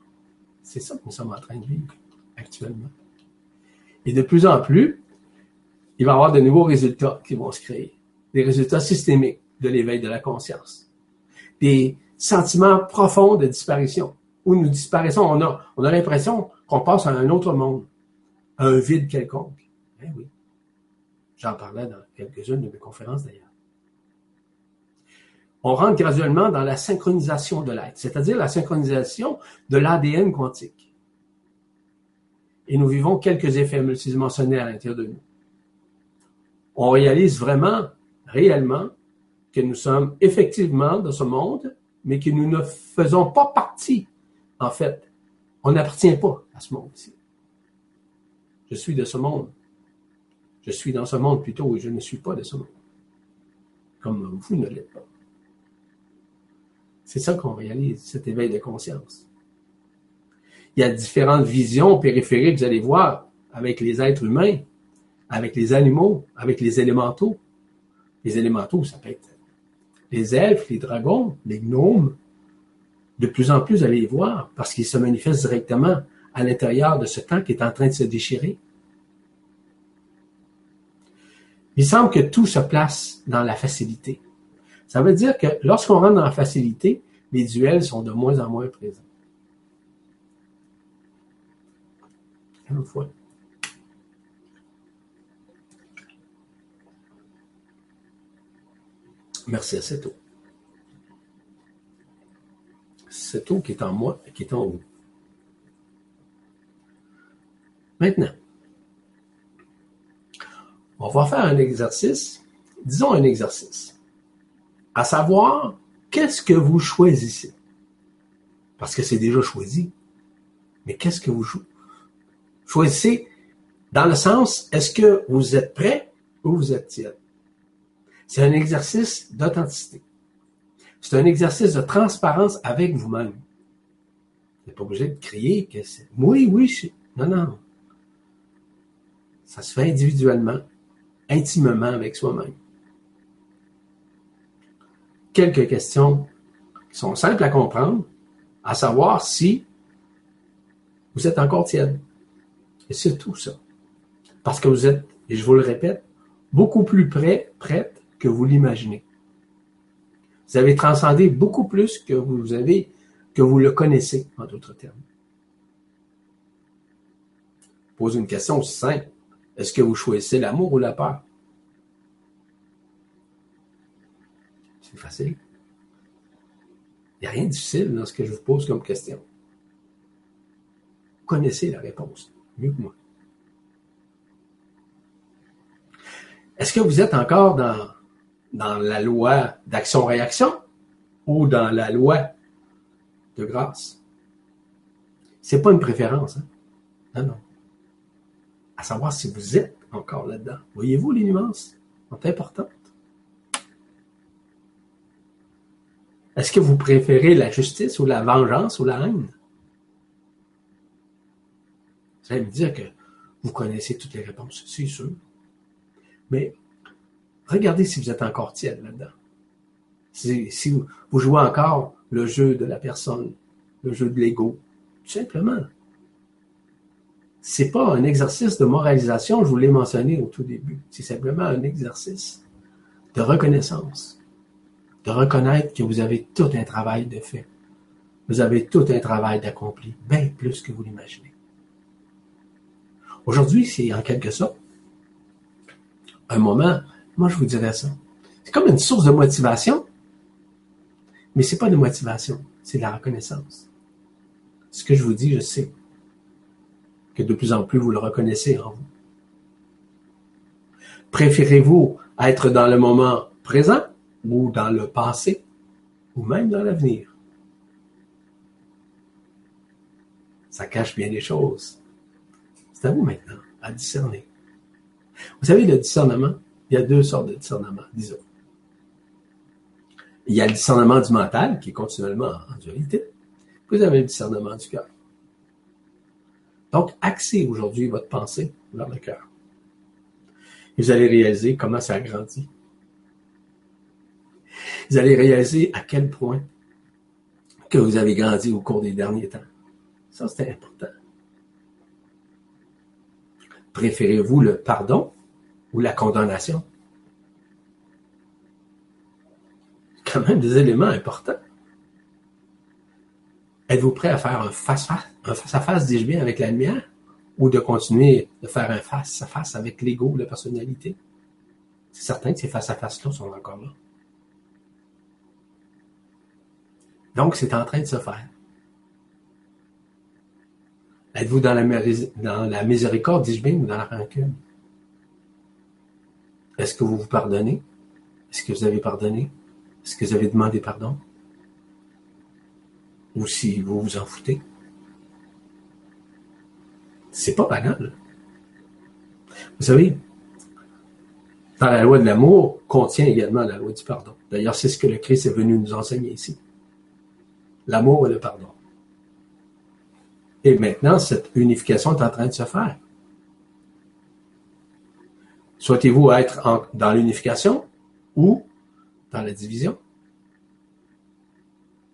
C'est ça que nous sommes en train de vivre actuellement. Et de plus en plus, il va y avoir de nouveaux résultats qui vont se créer. Des résultats systémiques de l'éveil de la conscience. Des sentiments profonds de disparition. Où nous disparaissons, on a, on a l'impression qu'on passe à un autre monde, à un vide quelconque. Eh oui. J'en parlais dans quelques-unes de mes conférences d'ailleurs. On rentre graduellement dans la synchronisation de l'être, c'est-à-dire la synchronisation de l'ADN quantique. Et nous vivons quelques effets multidimensionnels à l'intérieur de nous. On réalise vraiment, réellement, que nous sommes effectivement dans ce monde, mais que nous ne faisons pas partie, en fait. On n'appartient pas à ce monde-ci. Je suis de ce monde. Je suis dans ce monde plutôt et je ne suis pas de ce monde. Comme vous ne l'êtes pas. C'est ça qu'on réalise, cet éveil de conscience. Il y a différentes visions périphériques, vous allez voir, avec les êtres humains, avec les animaux, avec les élémentaux. Les élémentaux, ça peut être les elfes, les dragons, les gnomes. De plus en plus, vous allez les voir, parce qu'ils se manifestent directement à l'intérieur de ce temps qui est en train de se déchirer. Il semble que tout se place dans la facilité. Ça veut dire que lorsqu'on rentre dans la facilité, les duels sont de moins en moins présents. Une fois. Merci à cette eau. Cette eau qui est en moi et qui est en vous. Maintenant, on va faire un exercice, disons un exercice, à savoir qu'est-ce que vous choisissez? Parce que c'est déjà choisi. Mais qu'est-ce que vous choisissez dans le sens, est-ce que vous êtes prêt ou vous êtes tiède? C'est un exercice d'authenticité. C'est un exercice de transparence avec vous-même. Vous n'êtes pas obligé de crier que c'est oui, oui, non, non. Ça se fait individuellement intimement avec soi-même. Quelques questions qui sont simples à comprendre, à savoir si vous êtes encore tiède. Et c'est tout ça. Parce que vous êtes, et je vous le répète, beaucoup plus près, prête que vous l'imaginez. Vous avez transcendé beaucoup plus que vous avez, que vous le connaissez, en d'autres termes. Pose une question simple. Est-ce que vous choisissez l'amour ou la peur? C'est facile. Il n'y a rien de difficile dans ce que je vous pose comme question. Vous connaissez la réponse mieux que moi. Est-ce que vous êtes encore dans, la loi d'action-réaction ou dans la loi de grâce? C'est pas une préférence. Hein? Non, non à savoir si vous êtes encore là-dedans. Voyez-vous les nuances? Sont importantes. Est-ce que vous préférez la justice ou la vengeance ou la haine? Vous allez me dire que vous connaissez toutes les réponses, c'est sûr. Mais regardez si vous êtes encore tiède là-dedans. Si, vous, vous jouez encore le jeu de la personne, le jeu de l'ego, tout simplement c'est pas un exercice de moralisation, je vous l'ai mentionné au tout début. C'est simplement un exercice de reconnaissance, de reconnaître que vous avez tout un travail de fait. Vous avez tout un travail d'accompli, bien plus que vous l'imaginez. Aujourd'hui, c'est en quelque sorte un moment, moi je vous dirais ça. C'est comme une source de motivation, mais c'est pas de motivation, c'est de la reconnaissance. Ce que je vous dis, je sais que de plus en plus vous le reconnaissez en vous. Préférez-vous être dans le moment présent ou dans le passé ou même dans l'avenir? Ça cache bien des choses. C'est à vous maintenant à discerner. Vous savez, le discernement, il y a deux sortes de discernement, disons. Il y a le discernement du mental, qui est continuellement en dualité. Vous avez le discernement du cœur. Donc, axez aujourd'hui votre pensée vers le cœur. vous allez réaliser comment ça grandit. Vous allez réaliser à quel point que vous avez grandi au cours des derniers temps. Ça, c'est important. Préférez-vous le pardon ou la condamnation? Quand même des éléments importants. Êtes-vous prêt à faire un face-à-face, un dis-je bien, avec la lumière? Ou de continuer de faire un face-à-face avec l'ego, la personnalité? C'est certain que ces face-à-face-là sont encore là. Donc, c'est en train de se faire. Êtes-vous dans la, miséricorde, dis-je ou dans la rancune? Est-ce que vous vous pardonnez? Est-ce que vous avez pardonné? Est-ce que vous avez demandé pardon? Ou si vous vous en foutez? C'est pas banal. Vous savez, dans la loi de l'amour contient également la loi du pardon. D'ailleurs, c'est ce que le Christ est venu nous enseigner ici. L'amour et le pardon. Et maintenant, cette unification est en train de se faire. Souhaitez-vous être dans l'unification ou dans la division?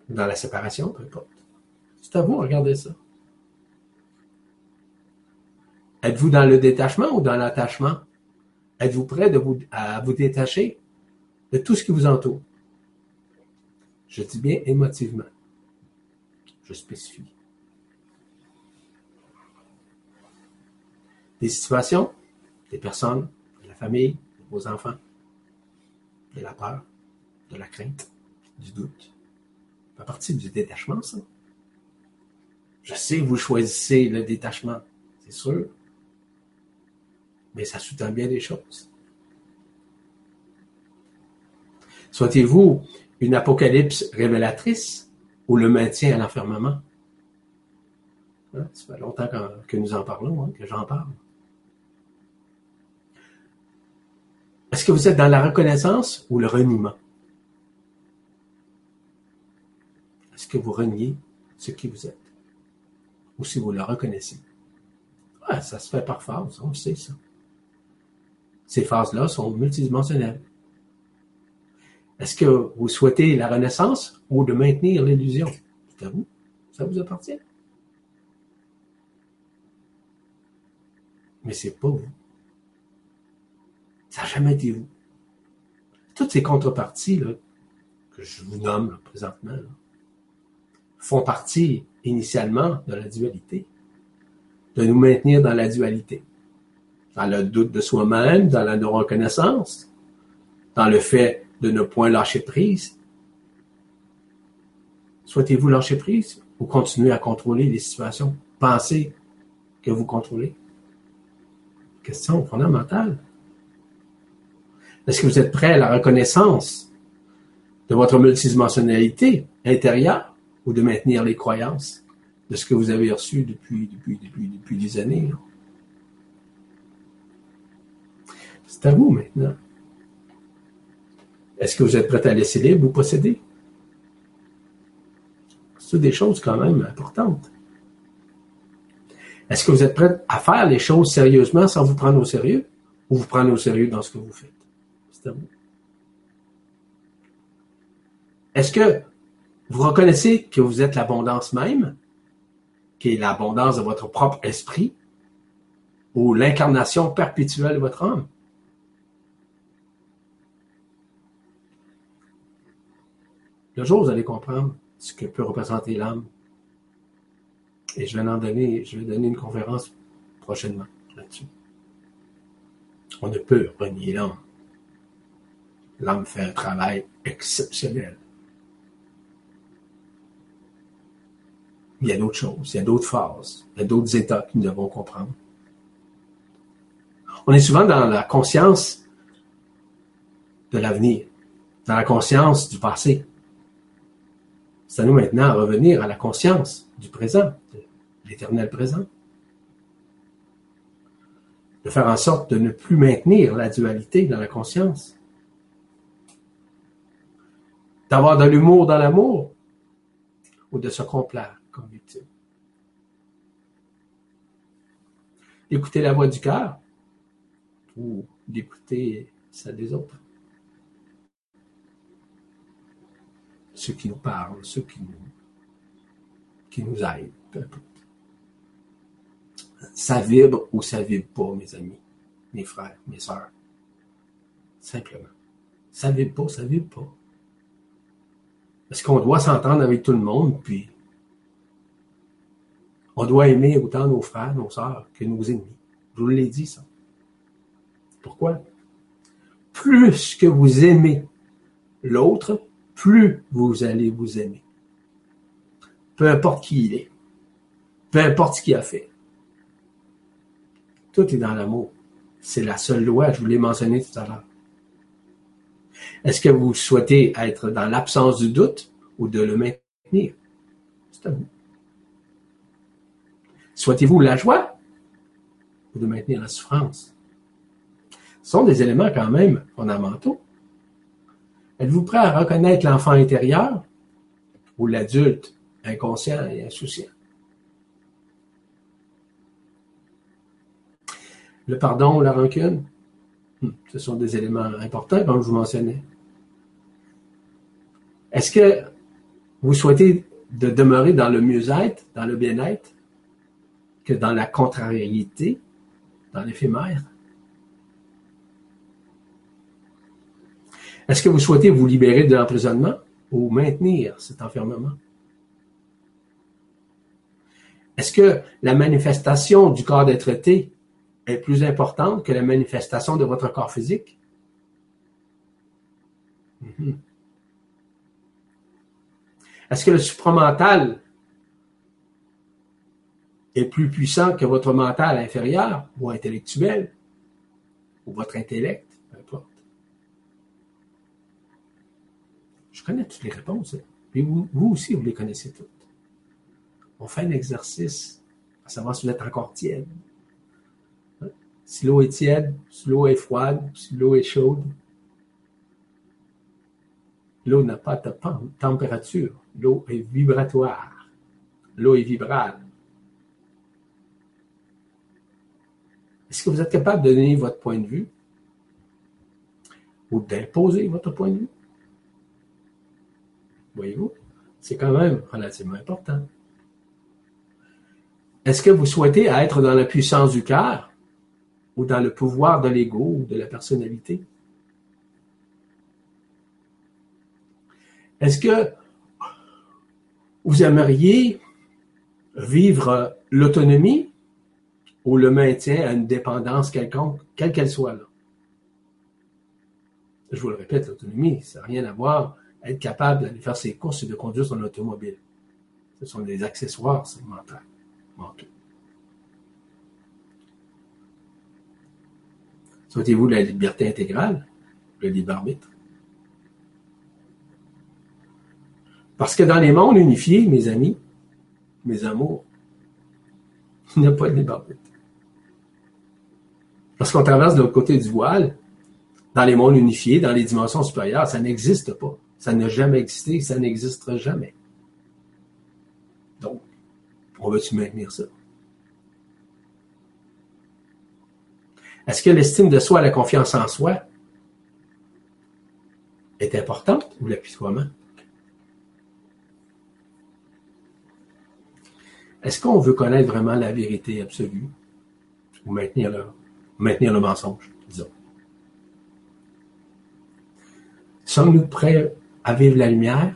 Dans la séparation, peu importe. C'est à vous, regardez ça. Êtes-vous dans le détachement ou dans l'attachement? Êtes-vous prêt de à vous détacher de tout ce qui vous entoure? Je dis bien émotivement. Je spécifie. Des situations, des personnes, de la famille, de vos enfants, de la peur, de la crainte, du doute. Fait partie du détachement, ça. Je sais, vous choisissez le détachement, c'est sûr mais ça sous-tend bien des choses. Souhaitez-vous une apocalypse révélatrice ou le maintien à l'enfermement? Hein, ça fait longtemps que, nous en parlons, hein, que j'en parle. Est-ce que vous êtes dans la reconnaissance ou le reniement? Que vous reniez ce qui vous êtes? Ou si vous le reconnaissez? ça se fait par phase, on sait ça. Ces phases-là sont multidimensionnelles. Est-ce que vous souhaitez la renaissance ou de maintenir l'illusion? C'est à vous. Ça vous appartient. Mais c'est pas vous. Ça n'a jamais été vous. Toutes ces contreparties là, que je vous nomme présentement font partie initialement de la dualité, de nous maintenir dans la dualité dans le doute de soi-même, dans la non-reconnaissance, dans le fait de ne point lâcher prise. Souhaitez-vous lâcher prise ou continuer à contrôler les situations? Pensez que vous contrôlez? Question fondamentale. Est-ce que vous êtes prêt à la reconnaissance de votre multidimensionnalité intérieure ou de maintenir les croyances de ce que vous avez reçu depuis, depuis, depuis, depuis des années? C'est à vous maintenant. Est-ce que vous êtes prêt à laisser libre ou posséder? C'est des choses quand même importantes. Est-ce que vous êtes prêt à faire les choses sérieusement sans vous prendre au sérieux ou vous prendre au sérieux dans ce que vous faites? C'est à vous. Est-ce que vous reconnaissez que vous êtes l'abondance même, qui est l'abondance de votre propre esprit, ou l'incarnation perpétuelle de votre âme? Le jour vous allez comprendre ce que peut représenter l'âme, et je vais en donner, je vais donner une conférence prochainement là-dessus. On ne peut renier l'âme. L'âme fait un travail exceptionnel. Il y a d'autres choses, il y a d'autres phases, il y a d'autres états que nous devons comprendre. On est souvent dans la conscience de l'avenir, dans la conscience du passé. C'est à nous maintenant à revenir à la conscience du présent, de l'éternel présent. De faire en sorte de ne plus maintenir la dualité dans la conscience. D'avoir de l'humour dans l'amour ou de se complaire comme victime. D'écouter la voix du cœur ou d'écouter celle des autres. ceux qui nous parlent, ceux qui nous qui nous aide. Ça vibre ou ça vibre pas, mes amis, mes frères, mes sœurs. Simplement. Ça vibre pas, ça vibre pas. Est-ce qu'on doit s'entendre avec tout le monde, puis on doit aimer autant nos frères, nos sœurs que nos ennemis. Je vous l'ai dit, ça. Pourquoi? Plus que vous aimez l'autre, plus vous allez vous aimer. Peu importe qui il est. Peu importe ce qu'il a fait. Tout est dans l'amour. C'est la seule loi, je vous l'ai mentionné tout à l'heure. Est-ce que vous souhaitez être dans l'absence du doute ou de le maintenir? C'est à vous. Souhaitez-vous la joie ou de maintenir la souffrance? Ce sont des éléments quand même fondamentaux. Êtes-vous prêt à reconnaître l'enfant intérieur ou l'adulte inconscient et insouciant? Le pardon ou la rancune, hmm, ce sont des éléments importants, comme je vous mentionnais. Est-ce que vous souhaitez de demeurer dans le mieux-être, dans le bien-être, que dans la contrariété, dans l'éphémère? Est-ce que vous souhaitez vous libérer de l'emprisonnement ou maintenir cet enfermement? Est-ce que la manifestation du corps d'être été est plus importante que la manifestation de votre corps physique? Mhm. Est-ce que le supramental est plus puissant que votre mental inférieur ou intellectuel ou votre intellect? Peu importe. Je connais toutes les réponses. Hein. Vous aussi, vous les connaissez toutes. On fait un exercice à savoir si vous êtes encore tiède. Hein? Si l'eau est tiède, si l'eau est froide, si l'eau est chaude. L'eau n'a pas de température. L'eau est vibratoire. L'eau est vibrale. Est-ce que vous êtes capable de donner votre point de vue ou d'imposer votre point de vue? Voyez-vous, c'est quand même relativement important. Est-ce que vous souhaitez être dans la puissance du cœur ou dans le pouvoir de l'ego ou de la personnalité? Est-ce que vous aimeriez vivre l'autonomie ou le maintien à une dépendance quelconque, quelle qu'elle soit là? Je vous le répète, l'autonomie, ça n'a rien à voir être capable d'aller faire ses courses et de conduire son automobile. Ce sont des accessoires segmentaires, mentaux. Souhaitez-vous la liberté intégrale, le libre arbitre? Parce que dans les mondes unifiés, mes amis, mes amours, il n'y a pas de libre arbitre. Lorsqu'on traverse de l'autre côté du voile, dans les mondes unifiés, dans les dimensions supérieures, ça n'existe pas. Ça n'a jamais existé, ça n'existera jamais. Donc, on veut-tu maintenir ça? Est-ce que l'estime de soi, la confiance en soi est importante ou l'apitoiement? Est-ce qu'on veut connaître vraiment la vérité absolue ou maintenir le, maintenir le mensonge, disons? Sommes-nous prêts à vivre la lumière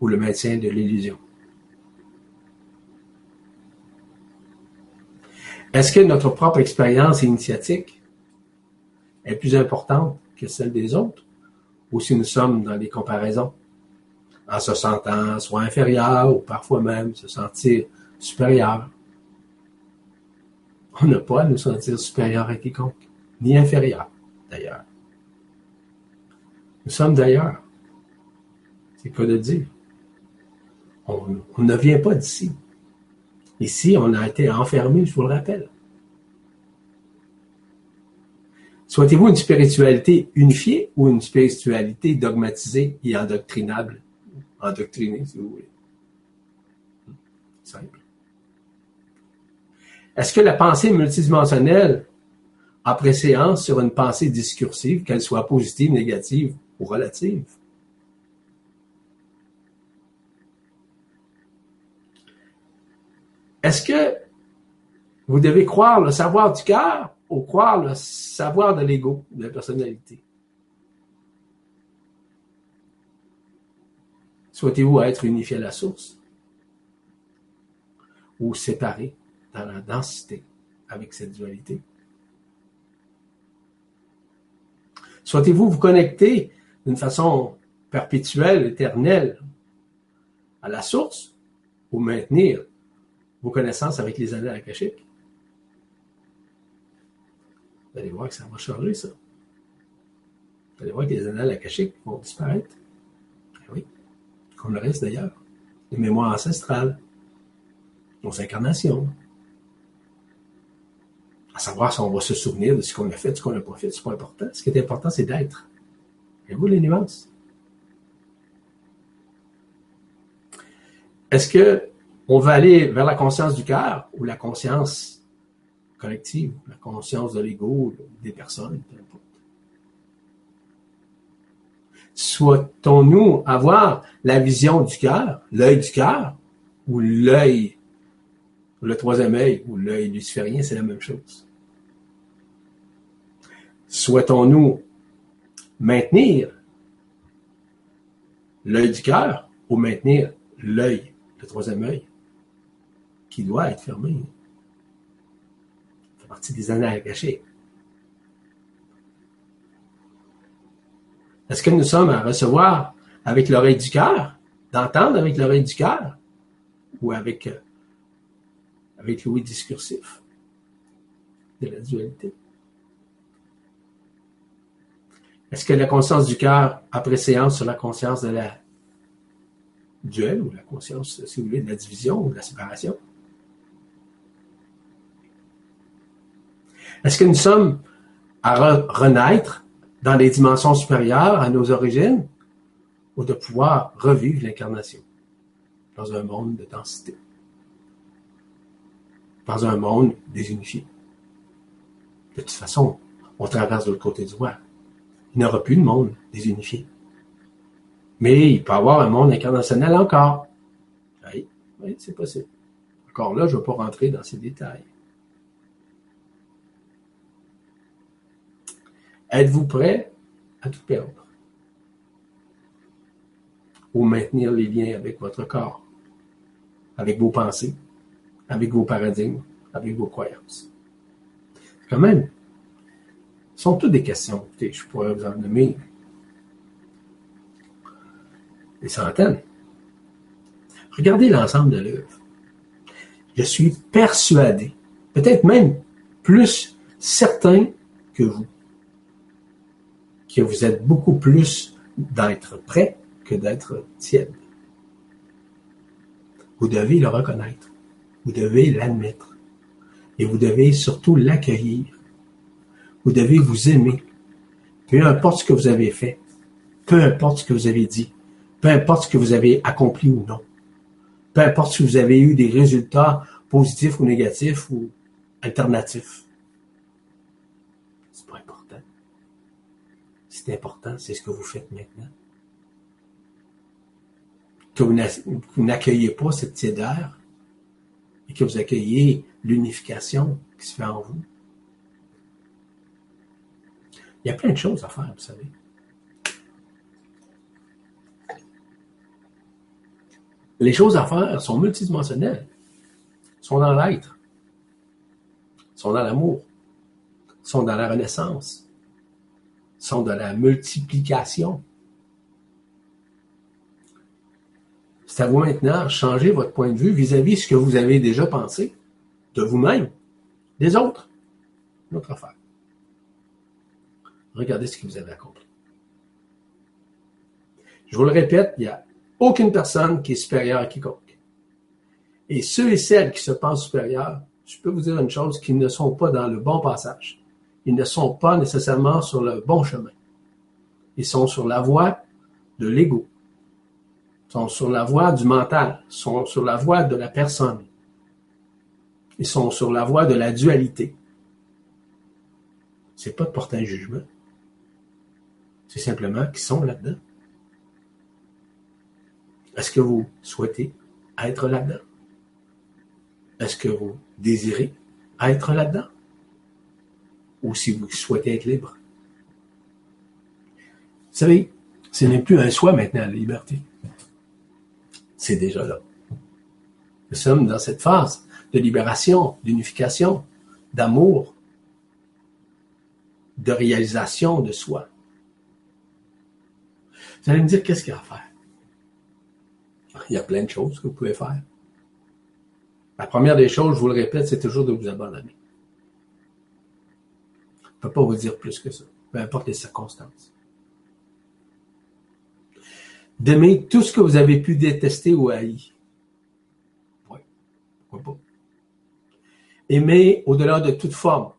ou le maintien de l'illusion? Est-ce que notre propre expérience initiatique est plus importante que celle des autres ou si nous sommes dans des comparaisons? En se sentant soit inférieur ou parfois même se sentir supérieur? On n'a pas à nous sentir supérieur à quiconque, ni inférieur d'ailleurs. Nous sommes d'ailleurs. C'est quoi de dire. On, ne vient pas d'ici. Ici, on a été enfermé, je vous le rappelle. Souhaitez-vous une spiritualité unifiée ou une spiritualité dogmatisée et endoctrinable? Endoctrinée, si vous voulez. Simple. Est-ce que la pensée multidimensionnelle a préséance sur une pensée discursive, qu'elle soit positive, négative ou relative? Est-ce que vous devez croire le savoir du cœur ou croire le savoir de l'ego, de la personnalité? Souhaitez-vous être unifié à la source ou séparé? Dans la densité avec cette dualité? Souhaitez-vous vous connecter d'une façon perpétuelle, éternelle à la source ou maintenir vos connaissances avec les années akashiques? Vous allez voir que ça va changer, ça. Vous allez voir que les annales akashiques vont disparaître. Eh oui, comme le reste d'ailleurs. Les mémoires ancestrales, nos incarnations. À savoir si on va se souvenir de ce qu'on a fait, de ce qu'on n'a pas fait, c'est pas important. Ce qui est important, c'est d'être. Et vous, les nuances? Est-ce que on va aller vers la conscience du cœur ou la conscience collective, la conscience de l'ego, des personnes, peu importe? Souhaitons-nous avoir la vision du cœur, l'œil du cœur, ou l'œil, le troisième œil, ou l'œil luciférien, c'est la même chose. Souhaitons-nous maintenir l'œil du cœur ou maintenir l'œil, le troisième œil, qui doit être fermé? partie des annales cachées. Est-ce que nous sommes à recevoir avec l'oreille du cœur, d'entendre avec l'oreille du cœur, ou avec, avec l'ouïe discursif de la dualité? Est-ce que la conscience du cœur a préséance sur la conscience de la duel ou la conscience, si vous voulez, de la division ou de la séparation? Est-ce que nous sommes à renaître dans des dimensions supérieures à nos origines ou de pouvoir revivre l'incarnation dans un monde de densité, dans un monde désunifié? De toute façon, on traverse de l'autre côté du voie. Il n'y aura plus de monde désunifié. Mais il peut y avoir un monde incarnationnel encore. Oui, oui c'est possible. Encore là, je ne vais pas rentrer dans ces détails. Êtes-vous prêt à tout perdre? Ou maintenir les liens avec votre corps, avec vos pensées, avec vos paradigmes, avec vos croyances? Quand même, ce sont toutes des questions. je pourrais vous en nommer des centaines. Regardez l'ensemble de l'œuvre. Je suis persuadé, peut-être même plus certain que vous, que vous êtes beaucoup plus d'être prêt que d'être tiède. Vous devez le reconnaître. Vous devez l'admettre. Et vous devez surtout l'accueillir. Vous devez vous aimer. Peu importe ce que vous avez fait, peu importe ce que vous avez dit, peu importe ce que vous avez accompli ou non, peu importe si vous avez eu des résultats positifs ou négatifs ou alternatifs. c'est important, c'est ce que vous faites maintenant. Que vous n'accueillez pas cette tiédeur que vous accueillez l'unification qui se fait en vous. Il y a plein de choses à faire, vous savez. Les choses à faire sont multidimensionnelles, sont dans l'être, sont dans l'amour, sont dans la renaissance, sont de la multiplication. C'est à vous maintenant changer votre point de vue vis-à-vis de ce que vous avez déjà pensé de vous-même, des autres. Notre affaire. Regardez ce que vous avez accompli. Je vous le répète, il n'y a aucune personne qui est supérieure à quiconque. Et ceux et celles qui se pensent supérieurs, je peux vous dire une chose, qu'ils ne sont pas dans le bon passage ils ne sont pas nécessairement sur le bon chemin. Ils sont sur la voie de l'ego, sont sur la voie du mental, sont sur la voie de la personne. Ils sont sur la voie de la dualité. C'est pas de porter un jugement. C'est simplement qu'ils sont là-dedans. Est-ce que vous souhaitez être là-dedans? Est-ce que vous désirez être là-dedans? Ou si vous souhaitez être libre? Vous savez, ce n'est plus un soi maintenant, la liberté. C'est déjà là. Nous sommes dans cette phase de libération, d'unification, d'amour, de réalisation de soi. Vous allez me dire, qu'est-ce qu'il y a à faire? Il y a plein de choses que vous pouvez faire. La première des choses, je vous le répète, c'est toujours de vous abandonner. Je ne peux pas vous dire plus que ça, peu importe les circonstances. D'aimer tout ce que vous avez pu détester ou haïr. Oui, pourquoi pas? Aimer au-delà de toute forme,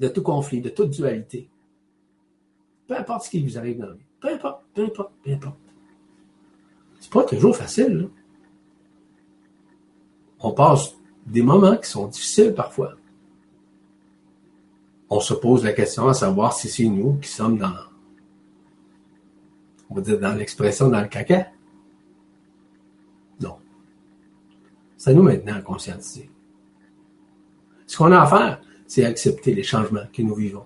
de tout conflit, de toute dualité. Peu importe ce qui vous arrive dans la vie. Peu importe, peu importe, peu importe. C'est pas toujours facile. On passe des moments qui sont difficiles parfois. On se pose la question à savoir si c'est nous qui sommes dans, on va dire dans l'expression dans le caca? Non. C'est à nous maintenant à conscientiser. Ce qu'on a à faire, c'est accepter les changements que nous vivons.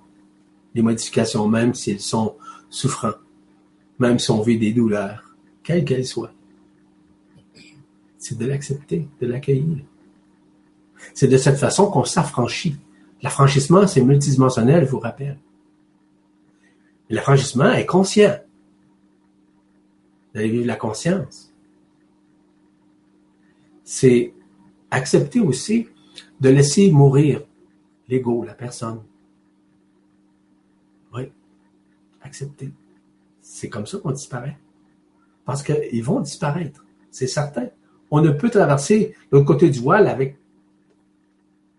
Les modifications, même si elles sont souffrantes, même si on vit des douleurs, quelles qu'elles soient. C'est de l'accepter, de l'accueillir. C'est de cette façon qu'on s'affranchit. L'affranchissement, c'est multidimensionnel, je vous rappelle. L'affranchissement est conscient. D'aller vivre la conscience. C'est accepter aussi de laisser mourir l'ego, la personne. Oui, accepter. C'est comme ça qu'on disparaît. Parce qu'ils vont disparaître, c'est certain. On ne peut traverser l'autre côté du voile avec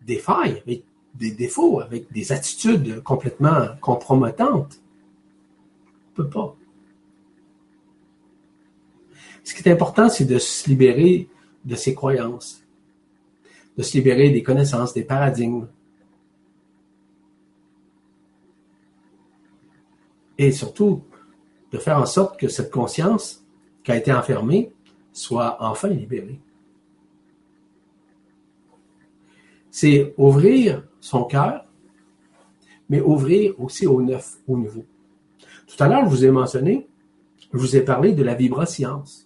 des failles, avec des défauts, avec des attitudes complètement compromettantes. On ne peut pas. Ce qui est important, c'est de se libérer de ses croyances, de se libérer des connaissances, des paradigmes. Et surtout, de faire en sorte que cette conscience qui a été enfermée soit enfin libérée. C'est ouvrir son cœur, mais ouvrir aussi au neuf, au nouveau. Tout à l'heure, je vous ai mentionné, je vous ai parlé de la vibroscience.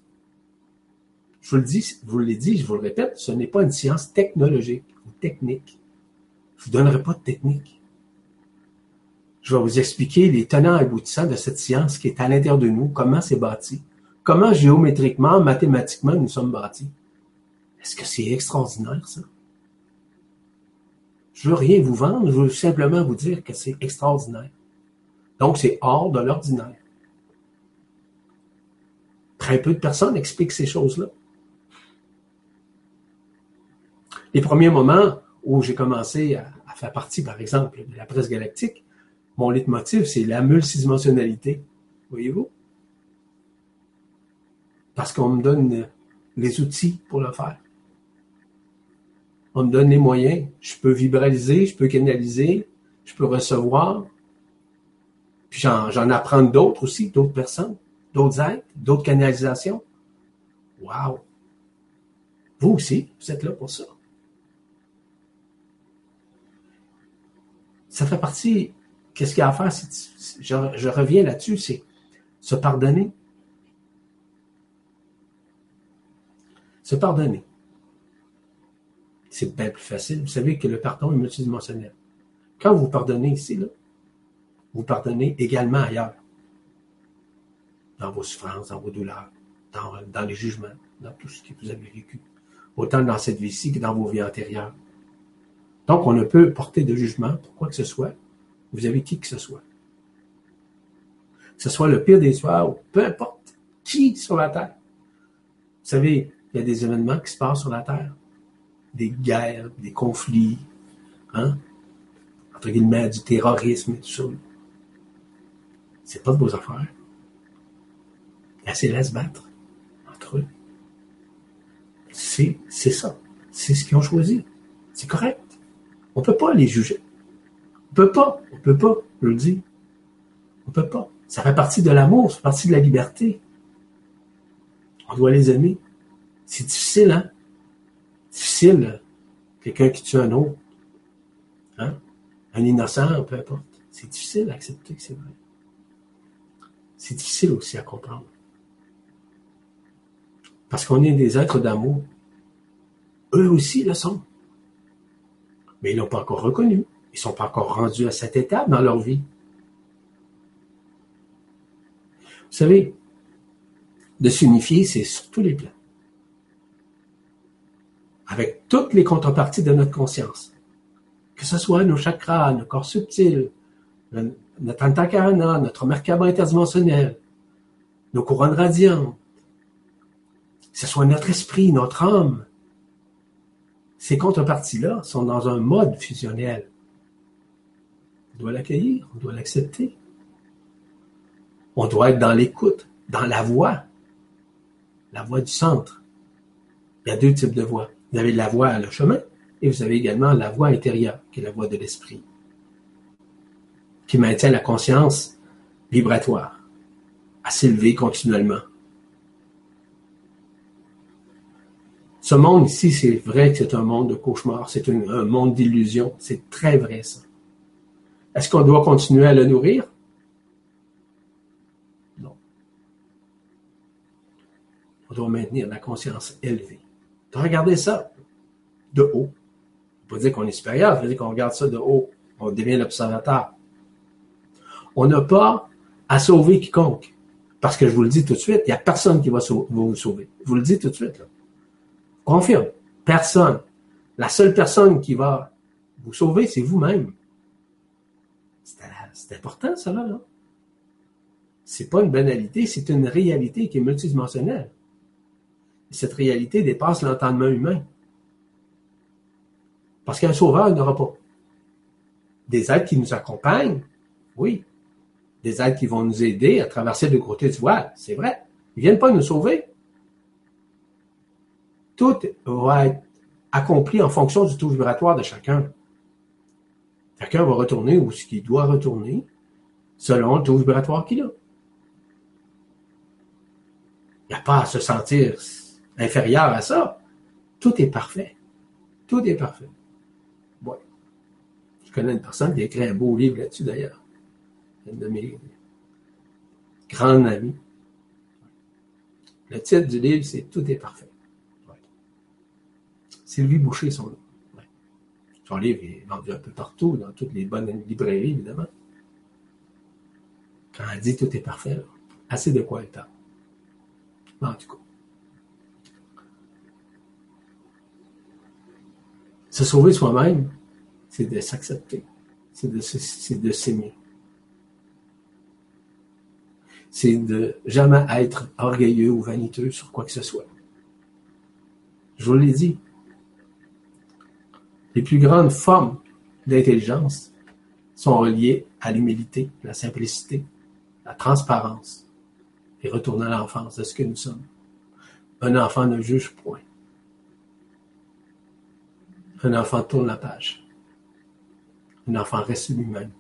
Je vous le dis, je vous l'ai dit, je vous le répète, ce n'est pas une science technologique ou technique. Je vous donnerai pas de technique. Je vais vous expliquer les tenants et aboutissants de cette science qui est à l'intérieur de nous, comment c'est bâti, comment géométriquement, mathématiquement nous sommes bâtis. Est-ce que c'est extraordinaire, ça? Je veux rien vous vendre, je veux simplement vous dire que c'est extraordinaire. Donc, c'est hors de l'ordinaire. Très peu de personnes expliquent ces choses-là. Les premiers moments où j'ai commencé à, faire partie, par exemple, de la presse galactique, mon leitmotiv, c'est la multidimensionnalité. Voyez-vous? Parce qu'on me donne les outils pour le faire. On me donne les moyens. Je peux vibraliser, je peux canaliser, je peux recevoir. Puis j'en apprends d'autres aussi, d'autres personnes, d'autres êtres, d'autres canalisations. Wow! Vous aussi, vous êtes là pour ça. Ça fait partie, qu'est-ce qu'il y a à faire, je, reviens là-dessus, c'est se pardonner. Se pardonner. C'est bien plus facile. Vous savez que le pardon est multidimensionnel. Quand vous pardonnez ici, là, vous pardonnez également ailleurs. Dans vos souffrances, dans vos douleurs, dans, dans les jugements, dans tout ce que vous avez vécu. Autant dans cette vie-ci que dans vos vies antérieures. Donc, on ne peut porter de jugement pour quoi que ce soit. Vous avez qui que ce soit. Que ce soit le pire des soirs ou peu importe qui sur la Terre. Vous savez, il y a des événements qui se passent sur la Terre. Des guerres, des conflits, hein? entre guillemets, du terrorisme et tout ça. C'est pas de vos affaires. Assez laisse battre entre eux. C'est ça. C'est ce qu'ils ont choisi. C'est correct. On ne peut pas les juger. On ne peut pas. On ne peut pas, je le dis. On ne peut pas. Ça fait partie de l'amour, ça fait partie de la liberté. On doit les aimer. C'est difficile, hein? difficile, quelqu'un qui tue un autre, hein? un innocent, peu importe. C'est difficile à accepter que c'est vrai. C'est difficile aussi à comprendre. Parce qu'on est des êtres d'amour. Eux aussi le sont. Mais ils l'ont pas encore reconnu. Ils sont pas encore rendus à cette étape dans leur vie. Vous savez, de s'unifier, c'est sur tous les plans. Avec toutes les contreparties de notre conscience. Que ce soit nos chakras, nos corps subtils, notre antakarana, notre merkaba interdimensionnel, nos couronnes radiantes, que ce soit notre esprit, notre âme. Ces contreparties-là sont dans un mode fusionnel. On doit l'accueillir, on doit l'accepter. On doit être dans l'écoute, dans la voix, la voix du centre. Il y a deux types de voix. Vous avez la voix à le chemin et vous avez également la voix intérieure, qui est la voix de l'esprit, qui maintient la conscience vibratoire à s'élever continuellement. Ce monde ici, c'est vrai que c'est un monde de cauchemar, c'est un monde d'illusion, c'est très vrai ça. Est-ce qu'on doit continuer à le nourrir? Non. On doit maintenir la conscience élevée. Regardez ça de haut. On peut dire qu'on est supérieur, ça veut dire qu'on regarde ça de haut. On devient l'observateur. On n'a pas à sauver quiconque. Parce que je vous le dis tout de suite, il n'y a personne qui va, vous sauver. Je vous le dis tout de suite. Là. Confirme. Personne. La seule personne qui va vous sauver, c'est vous-même. C'est important, ça, là. C'est pas une banalité, c'est une réalité qui est multidimensionnelle. cette réalité dépasse l'entendement humain. Parce qu'un sauveur, il n'aura pas. Des êtres qui nous accompagnent, oui. Des êtres qui vont nous aider à traverser le côté du voile, c'est vrai. Ils viennent pas nous sauver. Tout va être accompli en fonction du taux vibratoire de chacun. Chacun va retourner où ce qu'il doit retourner selon le taux vibratoire qu'il a. Il n'y a pas à se sentir inférieur à ça. Tout est parfait. Tout est parfait. Je connais une personne qui a écrit un beau livre là-dessus d'ailleurs. Une de mes grandes amies. Le titre du livre, c'est Tout est parfait. Sylvie Boucher, son, son livre est vendu un peu partout, dans toutes les bonnes librairies, évidemment. Quand elle dit tout est parfait, assez de quoi être. En tout cas. Se sauver soi-même, c'est de s'accepter, c'est de, s'aimer. C'est de jamais être orgueilleux ou vaniteux sur quoi que ce soit. Je vous l'ai dit. Les plus grandes formes d'intelligence sont reliées à l'humilité, la simplicité, la transparence et retourner à l'enfance de ce que nous sommes. Un enfant ne juge point. Un enfant tourne la page. Un enfant reste lui-même.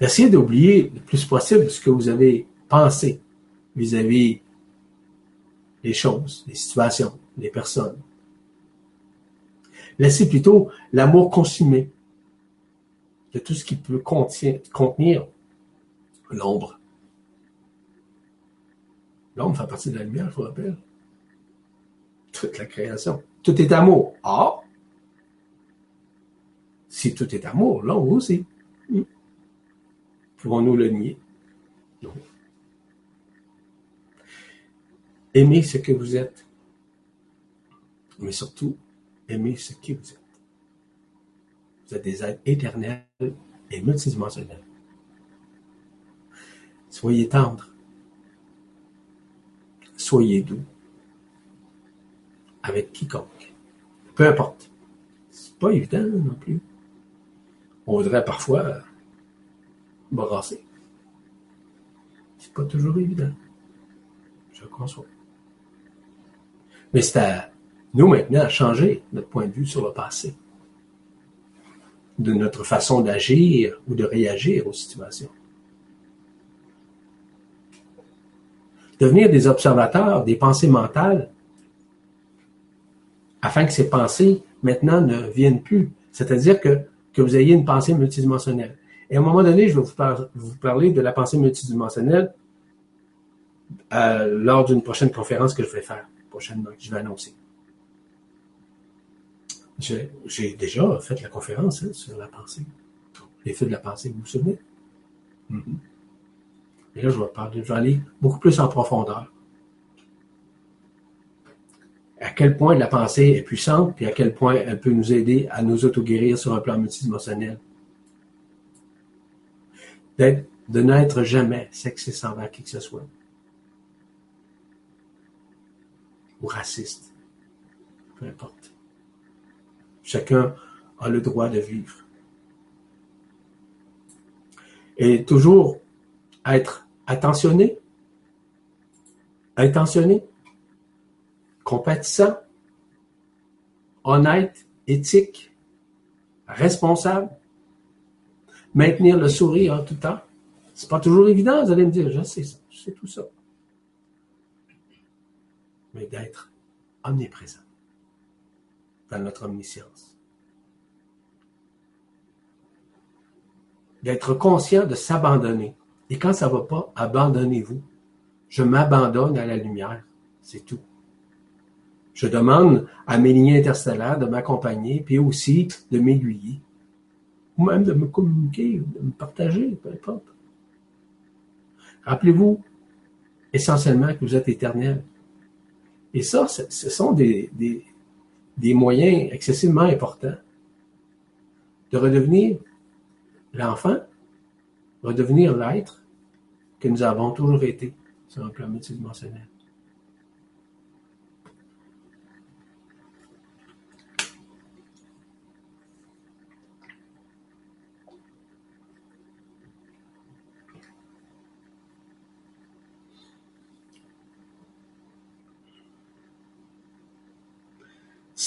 Essayez d'oublier le plus possible ce que vous avez pensé vis-à-vis des choses, des situations, des personnes. Laissez plutôt l'amour consumé de tout ce qui peut contenir l'ombre. L'ombre fait partie de la lumière, je vous rappelle. Toute la création. Tout est amour. Ah! Si tout est amour, l'ombre aussi. Hmm. Pouvons-nous le nier? Non. Aimez ce que vous êtes. Mais surtout, aimez ce qui vous êtes. Vous êtes des êtres éternels et multidimensionnels. Soyez tendres. Soyez doux. Avec quiconque. Peu importe. C'est pas évident non plus. On voudrait parfois brasser. C'est pas toujours évident. Je conçois. Mais c'est à nous maintenant à changer notre point de vue sur le passé, de notre façon d'agir ou de réagir aux situations. devenir des observateurs des pensées mentales afin que ces pensées maintenant ne viennent plus. C'est-à-dire que, vous ayez une pensée multidimensionnelle. Et à un moment donné, je vais vous, vous parler de la pensée multidimensionnelle euh, lors d'une prochaine conférence que je vais faire prochainement, que je vais annoncer. J'ai déjà fait la conférence hein, sur la pensée. L'effet de la pensée, vous vous souvenez? Mm-hmm. Et là, je vais, parler, je vais aller beaucoup plus en profondeur. À quel point la pensée est puissante, puis à quel point elle peut nous aider à nous auto-guérir sur un plan multidimensionnel. De n'être jamais sexiste envers qui que ce soit. Ou raciste. Peu importe. Chacun a le droit de vivre. Et toujours être attentionné, intentionné, compatissant, honnête, éthique, responsable, maintenir le sourire en tout temps. C'est pas toujours évident, vous allez me dire, je sais ça, je sais tout ça. Mais d'être omniprésent dans notre omniscience. D'être conscient de s'abandonner et quand ça ne va pas, abandonnez-vous. Je m'abandonne à la lumière. C'est tout. Je demande à mes lignes interstellaires de m'accompagner, puis aussi de m'aiguiller. Ou même de me communiquer, de me partager, peu importe. Rappelez-vous essentiellement que vous êtes éternel. Et ça, ce sont des, des, des moyens excessivement importants de redevenir l'enfant, redevenir l'être que nous avons toujours été sur un plan multidimensionnel.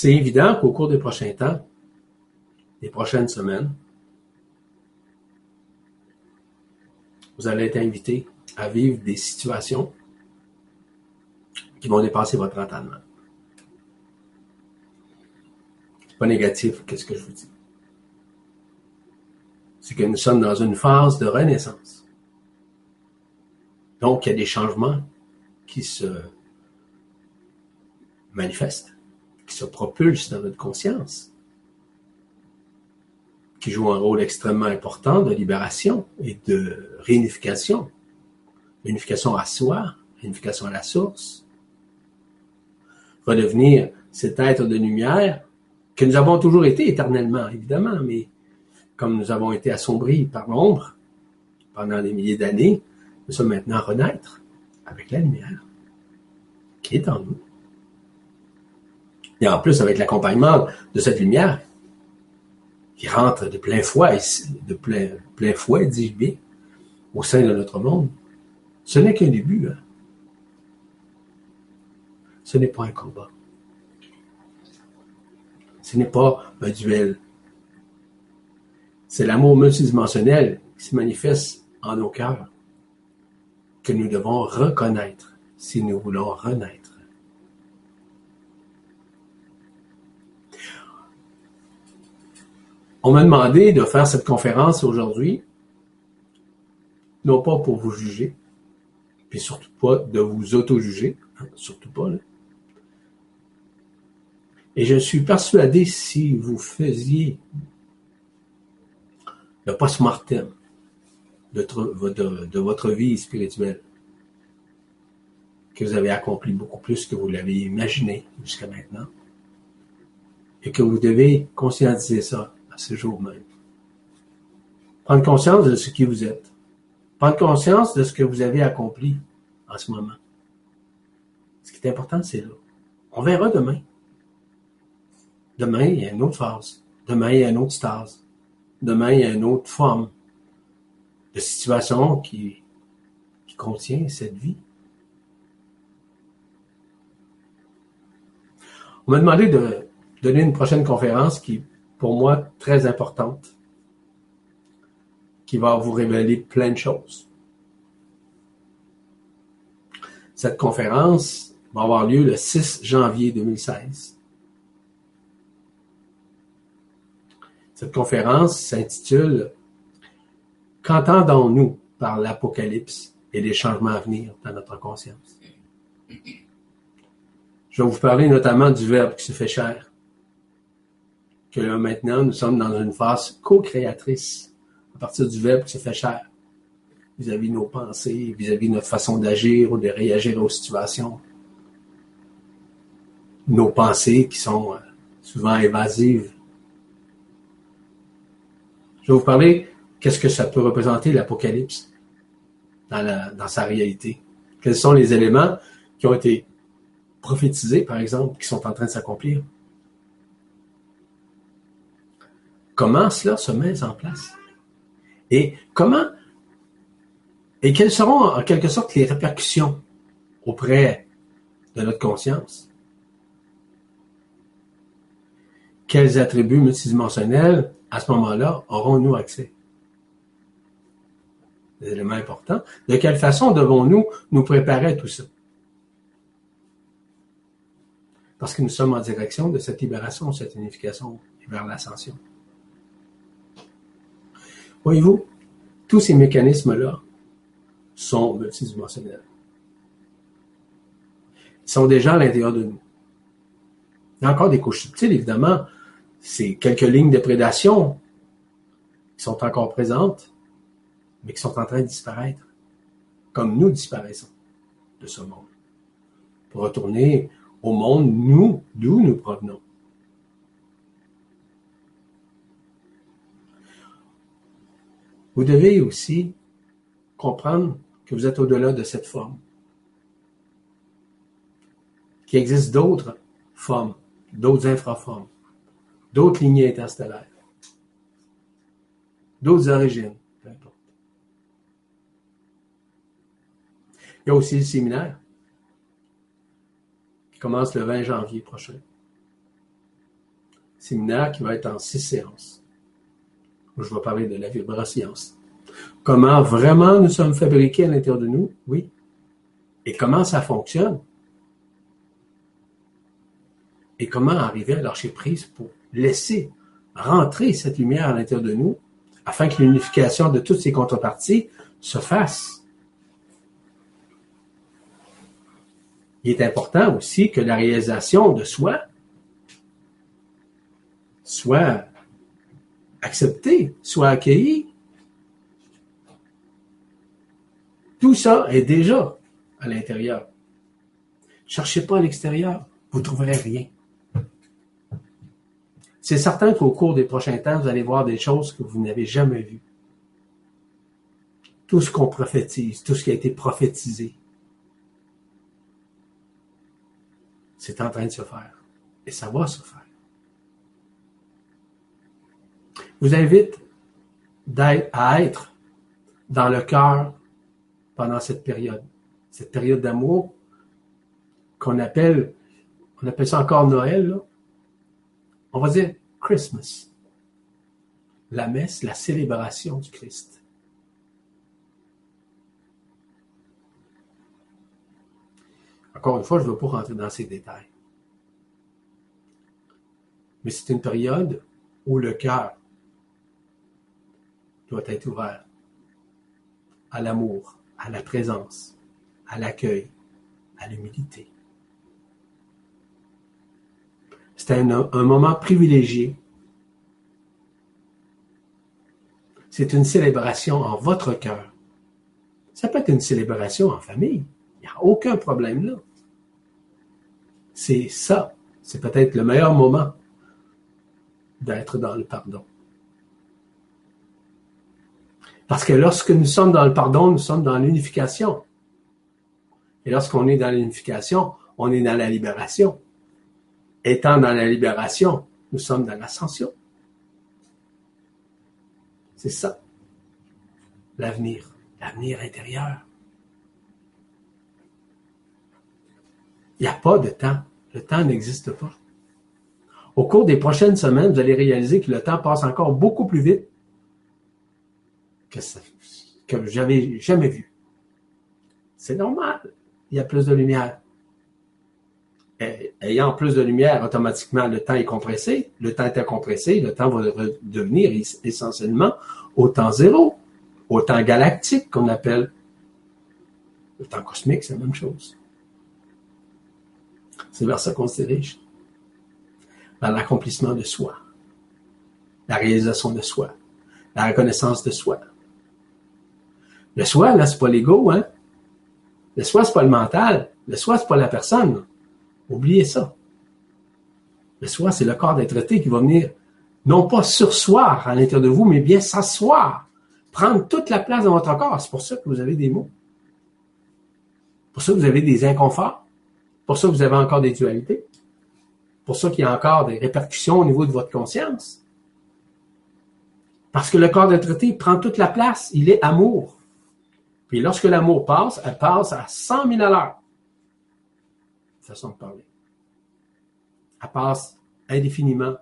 C'est évident qu'au cours des prochains temps, des prochaines semaines, vous allez être invité à vivre des situations qui vont dépasser votre entendement. C'est pas négatif, qu'est-ce que je vous dis? C'est que nous sommes dans une phase de renaissance. Donc, il y a des changements qui se manifestent, se propulsent dans notre conscience qui joue un rôle extrêmement important de libération et de réunification. Réunification à soi, réunification à la source. Redevenir cet être de lumière que nous avons toujours été éternellement, évidemment, mais comme nous avons été assombris par l'ombre pendant des milliers d'années, nous sommes maintenant à renaître avec la lumière qui est en nous. Et en plus, avec l'accompagnement de cette lumière, qui rentre de plein fouet, de plein, plein fouet, au sein de notre monde, ce n'est qu'un début. Hein. Ce n'est pas un combat. Ce n'est pas un duel. C'est l'amour multidimensionnel qui se manifeste en nos cœurs que nous devons reconnaître si nous voulons renaître. On m'a demandé de faire cette conférence aujourd'hui, non pas pour vous juger, puis surtout pas de vous auto-juger, hein, surtout pas. Et je suis persuadé si vous faisiez le post-mortem de votre vie spirituelle, que vous avez accompli beaucoup plus que vous l'avez imaginé jusqu'à maintenant, et que vous devez conscientiser ça ce jour même. Prendre conscience de ce qui vous êtes. Prendre conscience de ce que vous avez accompli en ce moment. Ce qui est important, c'est là. On verra demain. Demain, il y a une autre phase. Demain, il y a une autre stase. Demain, il y a une autre forme de situation qui, qui contient cette vie. On m'a demandé de donner une prochaine conférence qui pour moi, très importante, qui va vous révéler plein de choses. Cette conférence va avoir lieu le 6 janvier 2016. Cette conférence s'intitule Qu'entendons-nous par l'Apocalypse et les changements à venir dans notre conscience? Je vais vous parler notamment du Verbe qui se fait chair. Que là, maintenant, nous sommes dans une phase co-créatrice à partir du Verbe qui se fait chair vis-à-vis de nos pensées, vis-à-vis de notre façon d'agir ou de réagir aux situations. Nos pensées qui sont euh, souvent évasives. Je vais vous parler qu'est-ce que ça peut représenter l'Apocalypse dans sa réalité. Quels sont les éléments qui ont été prophétisés, par exemple, qui sont en train de s'accomplir? Comment cela se met en place? Et comment et quelles seront en quelque sorte les répercussions auprès de notre conscience? Quels attributs multidimensionnels, à ce moment-là, aurons-nous accès? Des éléments importants. De quelle façon devons-nous nous préparer à tout ça? Parce que nous sommes en direction de cette libération, cette unification vers l'ascension. Voyez-vous, tous ces mécanismes-là sont multidimensionnels. Ils sont déjà à l'intérieur de nous. Il y a encore des couches subtiles, évidemment. C'est quelques lignes de prédation qui sont encore présentes, mais qui sont en train de disparaître, comme nous disparaissons de ce monde, pour retourner au monde, nous, d'où nous provenons. Vous devez aussi comprendre que vous êtes au-delà de cette forme. Qu'il existe d'autres formes, d'autres infraformes, d'autres lignées interstellaires, d'autres origines, peu importe. Il y a aussi le séminaire qui commence le 20 janvier prochain. Séminaire qui va être en six séances. Je vais parler de la vibroscience. Comment vraiment nous sommes fabriqués à l'intérieur de nous, oui. Et comment ça fonctionne? Et comment arriver à lâcher prise pour laisser rentrer cette lumière à l'intérieur de nous afin que l'unification de toutes ces contreparties se fasse? Il est important aussi que la réalisation de soi soit acceptée, soit accueillie. Tout ça est déjà à l'intérieur. Cherchez pas à l'extérieur, vous ne trouverez rien. C'est certain qu'au cours des prochains temps, vous allez voir des choses que vous n'avez jamais vues. Tout ce qu'on prophétise, tout ce qui a été prophétisé, C'est en train de se faire. Et ça va se faire. Je vous invite à être dans le cœur pendant cette période. Cette période d'amour qu'on appelle, on appelle ça encore Noël, on va dire Christmas. La messe, la célébration du Christ. Encore une fois, je ne veux pas rentrer dans ces détails. Mais c'est une période où le cœur doit être ouvert à l'amour, à la présence, à l'accueil, à l'humilité. C'est un, moment privilégié. C'est une célébration en votre cœur. Ça peut être une célébration en famille. Il n'y a aucun problème là. C'est ça. C'est peut-être le meilleur moment d'être dans le pardon. Parce que lorsque nous sommes dans le pardon, nous sommes dans l'unification. Et lorsqu'on est dans l'unification, on est dans la libération. Étant dans la libération, nous sommes dans l'ascension. C'est ça. L'avenir. L'avenir intérieur. Il n'y a pas de temps. Le temps n'existe pas. Au cours des prochaines semaines, vous allez réaliser que le temps passe encore beaucoup plus vite que, j'avais jamais vu. C'est normal. il y a plus de lumière. ayant plus de lumière, automatiquement, le temps est compressé. Le temps est compressé, le temps va devenir essentiellement au temps zéro, au temps galactique qu'on appelle. Le temps cosmique, c'est la même chose. C'est vers ça qu'on se dirige. Vers l'accomplissement de soi. La réalisation de soi. La reconnaissance de soi. Le soi, là, c'est pas l'ego, hein. Le soi, c'est pas le mental. Le soi, c'est pas la personne. Oubliez ça. Le soi, c'est le corps d'être qui va venir, non pas sursoir à l'intérieur de vous, mais bien s'asseoir. Prendre toute la place dans votre corps. C'est pour ça que vous avez des mots. Pour ça que vous avez des inconforts. Pour ça, vous avez encore des dualités. Pour ça qu'il y a encore des répercussions au niveau de votre conscience. Parce que le corps traité prend toute la place. Il est amour. Puis lorsque l'amour passe, elle passe à 100 000 à l'heure. Façon de parler. Elle passe indéfiniment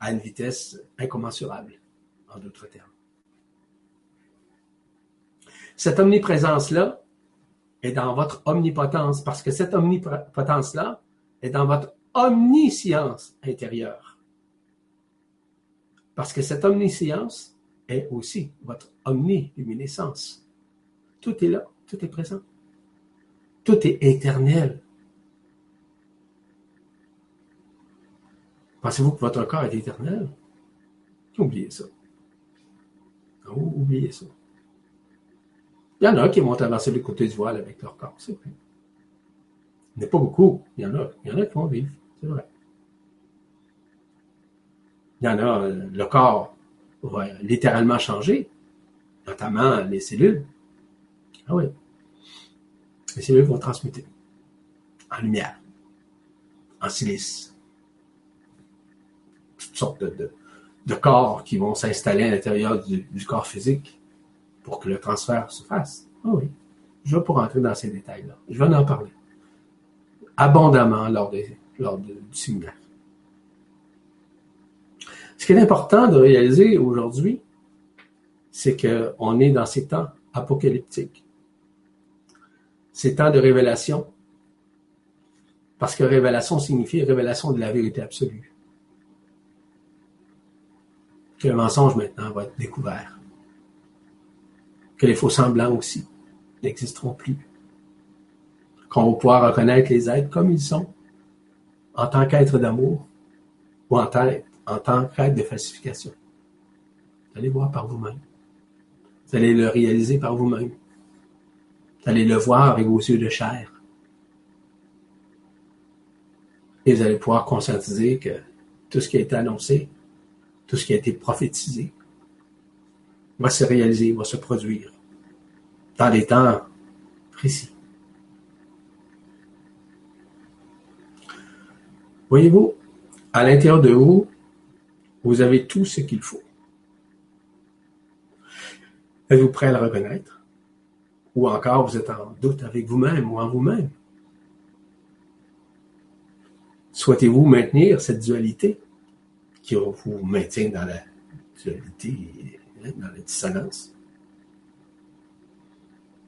à une vitesse incommensurable, en d'autres termes. Cette omniprésence-là, est dans votre omnipotence, parce que cette omnipotence-là est dans votre omniscience intérieure. Parce que cette omniscience est aussi votre omniluminescence. Tout est là, tout est présent. Tout est éternel. Pensez-vous que votre corps est éternel? Oubliez ça. oubliez ça. Il y en a qui vont traverser le côté du voile avec leur corps, c'est vrai. Il n'y a pas beaucoup. Il y en a. Il y en a qui vont vivre, c'est vrai. Il y en a, euh, le corps va littéralement changer, notamment les cellules. Ah oui. Les cellules vont transmuter en lumière, en silice. Toutes sortes de, corps qui vont s'installer à l'intérieur du corps physique pour que le transfert se fasse. Ah oui, je vais pour entrer dans ces détails-là. Je vais en parler abondamment lors, lors du séminaire. Ce qui est important de réaliser aujourd'hui, c'est qu'on est dans ces temps apocalyptiques. Ces temps de révélation. Parce que révélation signifie révélation de la vérité absolue. Que le mensonge maintenant va être découvert que les faux semblants aussi n'existeront plus. Qu'on va pouvoir reconnaître les êtres comme ils sont, en tant qu'êtres d'amour ou en en tant qu'êtres de falsification. Vous allez voir par vous-même. Vous allez le réaliser par vous-même. Vous allez le voir avec vos yeux de chair. Et vous allez pouvoir conscientiser que tout ce qui a été annoncé, tout ce qui a été prophétisé, va se réaliser, va se produire dans des temps précis. Voyez-vous, à l'intérieur de vous, vous avez tout ce qu'il faut. Êtes-vous prêt à le reconnaître? Ou encore vous êtes en doute avec vous-même ou en vous-même? Souhaitez-vous maintenir cette dualité qui vous maintient dans la dualité dans la dissonance?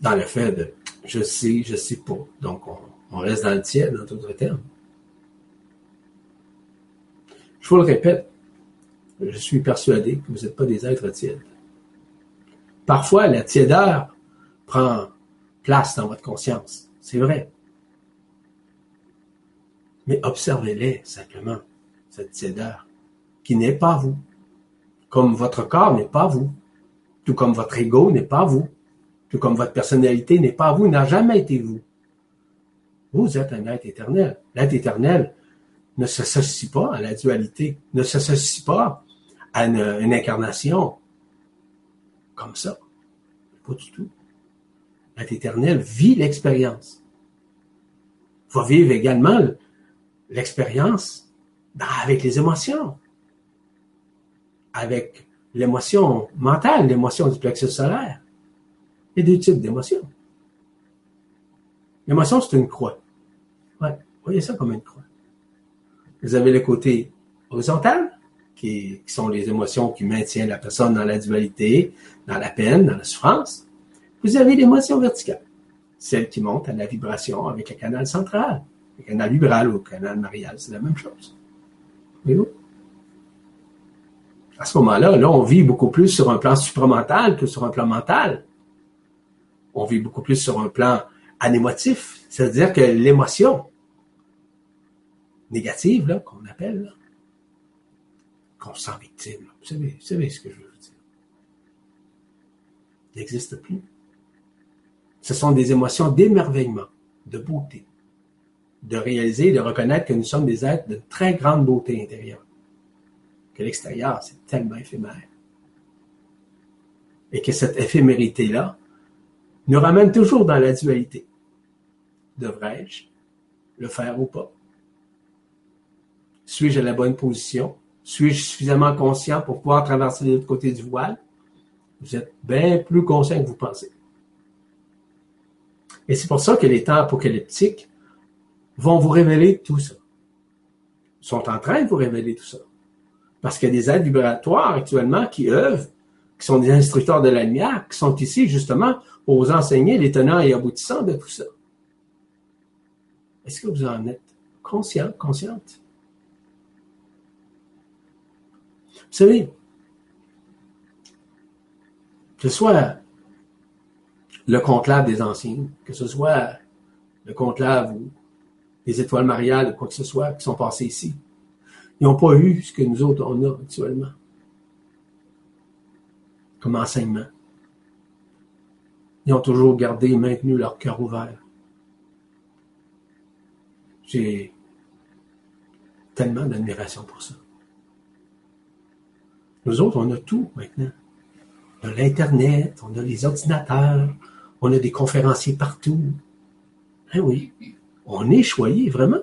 Dans le fait de je sais, je sais pas. Donc, on, reste dans le tiède, dans d'autres termes. Je vous le répète, je suis persuadé que vous n'êtes pas des êtres tièdes. Parfois, la tiédeur prend place dans votre conscience. C'est vrai. Mais observez-les simplement, cette tiédeur, qui n'est pas vous comme votre corps n'est pas vous, tout comme votre ego n'est pas vous, tout comme votre personnalité n'est pas vous, n'a jamais été vous. Vous êtes un être éternel. L'être éternel ne s'associe pas à la dualité, ne s'associe pas à une, incarnation comme ça. Pas du tout. L'être éternel vit l'expérience. Va vivre également l'expérience avec les émotions avec l'émotion mentale, l'émotion du plexus solaire. Il y a deux types d'émotions. L'émotion, c'est une croix. Ouais, voyez ça comme une croix. Vous avez le côté horizontal, qui, sont les émotions qui maintiennent la personne dans la dualité, dans la peine, dans la souffrance. Vous avez l'émotion verticale. celle qui monte à la vibration avec le canal central. Le canal vibral ou le canal marial, c'est la même chose. Voyez-vous? À ce moment-là, là, on vit beaucoup plus sur un plan supramental que sur un plan mental. On vit beaucoup plus sur un plan anémotif, c'est-à-dire que l'émotion négative, là, qu'on appelle, là, qu'on se sent victime, vous savez, vous savez ce que je veux dire, n'existe plus. Ce sont des émotions d'émerveillement, de beauté, de réaliser, de reconnaître que nous sommes des êtres de très grande beauté intérieure, que l'extérieur, c'est tellement éphémère. Et que cette éphémérité-là nous ramène toujours dans la dualité. Devrais-je le faire ou pas? Suis-je à la bonne position? Suis-je suffisamment conscient pour pouvoir traverser l'autre côté du voile? Vous êtes bien plus conscient que vous pensez. Et c'est pour ça que les temps apocalyptiques vont vous révéler tout ça. Ils sont en train de vous révéler tout ça. Parce qu'il y a des aides vibratoires actuellement qui œuvrent, qui sont des instructeurs de la lumière, qui sont ici justement pour vous enseigner les tenants et aboutissants de tout ça. Est-ce que vous en êtes conscient, consciente? Vous savez, que ce soit le conclave des anciens, que ce soit le conclave ou les étoiles mariales ou quoi que ce soit qui sont passés ici, ils n'ont pas eu ce que nous autres on a actuellement comme enseignement. Ils ont toujours gardé et maintenu leur cœur ouvert. J'ai tellement d'admiration pour ça. Nous autres, on a tout maintenant. On a l'Internet, on a les ordinateurs, on a des conférenciers partout. Hein oui, on est choyé, vraiment.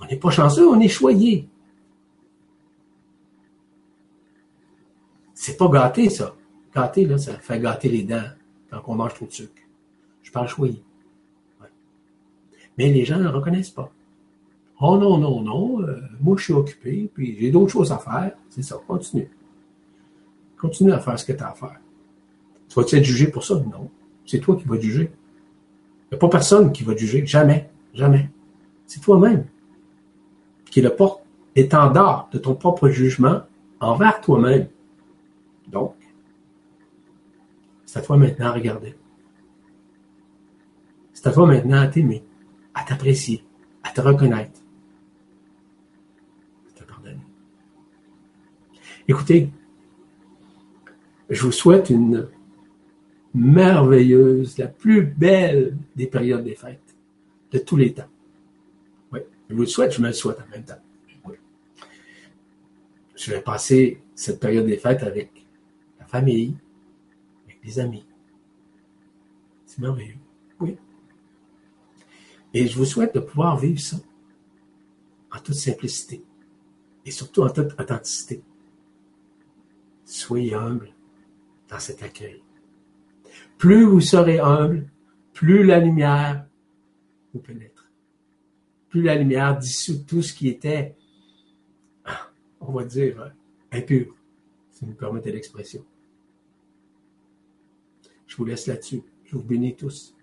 On n'est pas chanceux, on est choyé. C'est pas gâté, ça. Gâté, là, ça fait gâter les dents quand on mange trop de sucre. Je parle choyé. Mais les gens ne le reconnaissent pas. Oh non, non, non, euh, moi je suis occupé, puis j'ai d'autres choses à faire. C'est ça, continue. Continue à faire ce que tu as à faire. Tu vas-tu être jugé pour ça? Non. C'est toi qui vas juger. Il n'y a pas personne qui va juger. Jamais. Jamais. C'est toi-même qui est le porte-étendard de ton propre jugement envers toi-même. Donc, c'est à toi maintenant à regarder. C'est à toi maintenant à t'aimer, à t'apprécier, à te reconnaître. Écoutez, je vous souhaite une merveilleuse, la plus belle des périodes des fêtes de tous les temps. Oui, je vous le souhaite, je me le souhaite en même temps. Je vais passer cette période des fêtes avec la famille, avec des amis. C'est merveilleux. Oui. Et je vous souhaite de pouvoir vivre ça en toute simplicité et surtout en toute authenticité. Soyez humble dans cet accueil. Plus vous serez humble, plus la lumière vous pénètre. Plus la lumière dissout tout ce qui était, on va dire, impur, si vous me permettez l'expression. Je vous laisse là-dessus. Je vous bénis tous.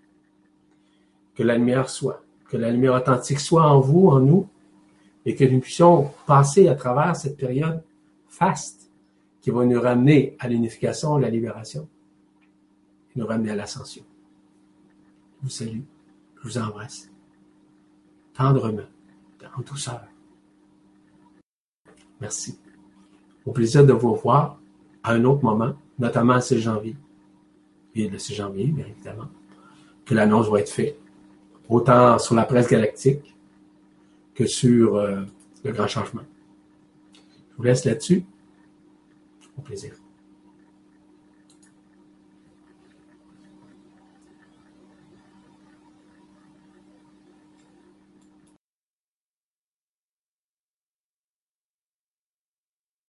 Que la lumière soit, que la lumière authentique soit en vous, en nous, et que nous puissions passer à travers cette période faste qui va nous ramener à l'unification, à la libération, et nous ramener à l'ascension. Je vous salue, je vous embrasse, tendrement, en douceur. Merci. Au plaisir de vous voir à un autre moment, notamment à 6 janvier. Le 6 janvier, bien évidemment, que l'annonce va être faite, autant sur la presse galactique que sur euh, le grand changement. Je vous laisse là-dessus. Au plaisir.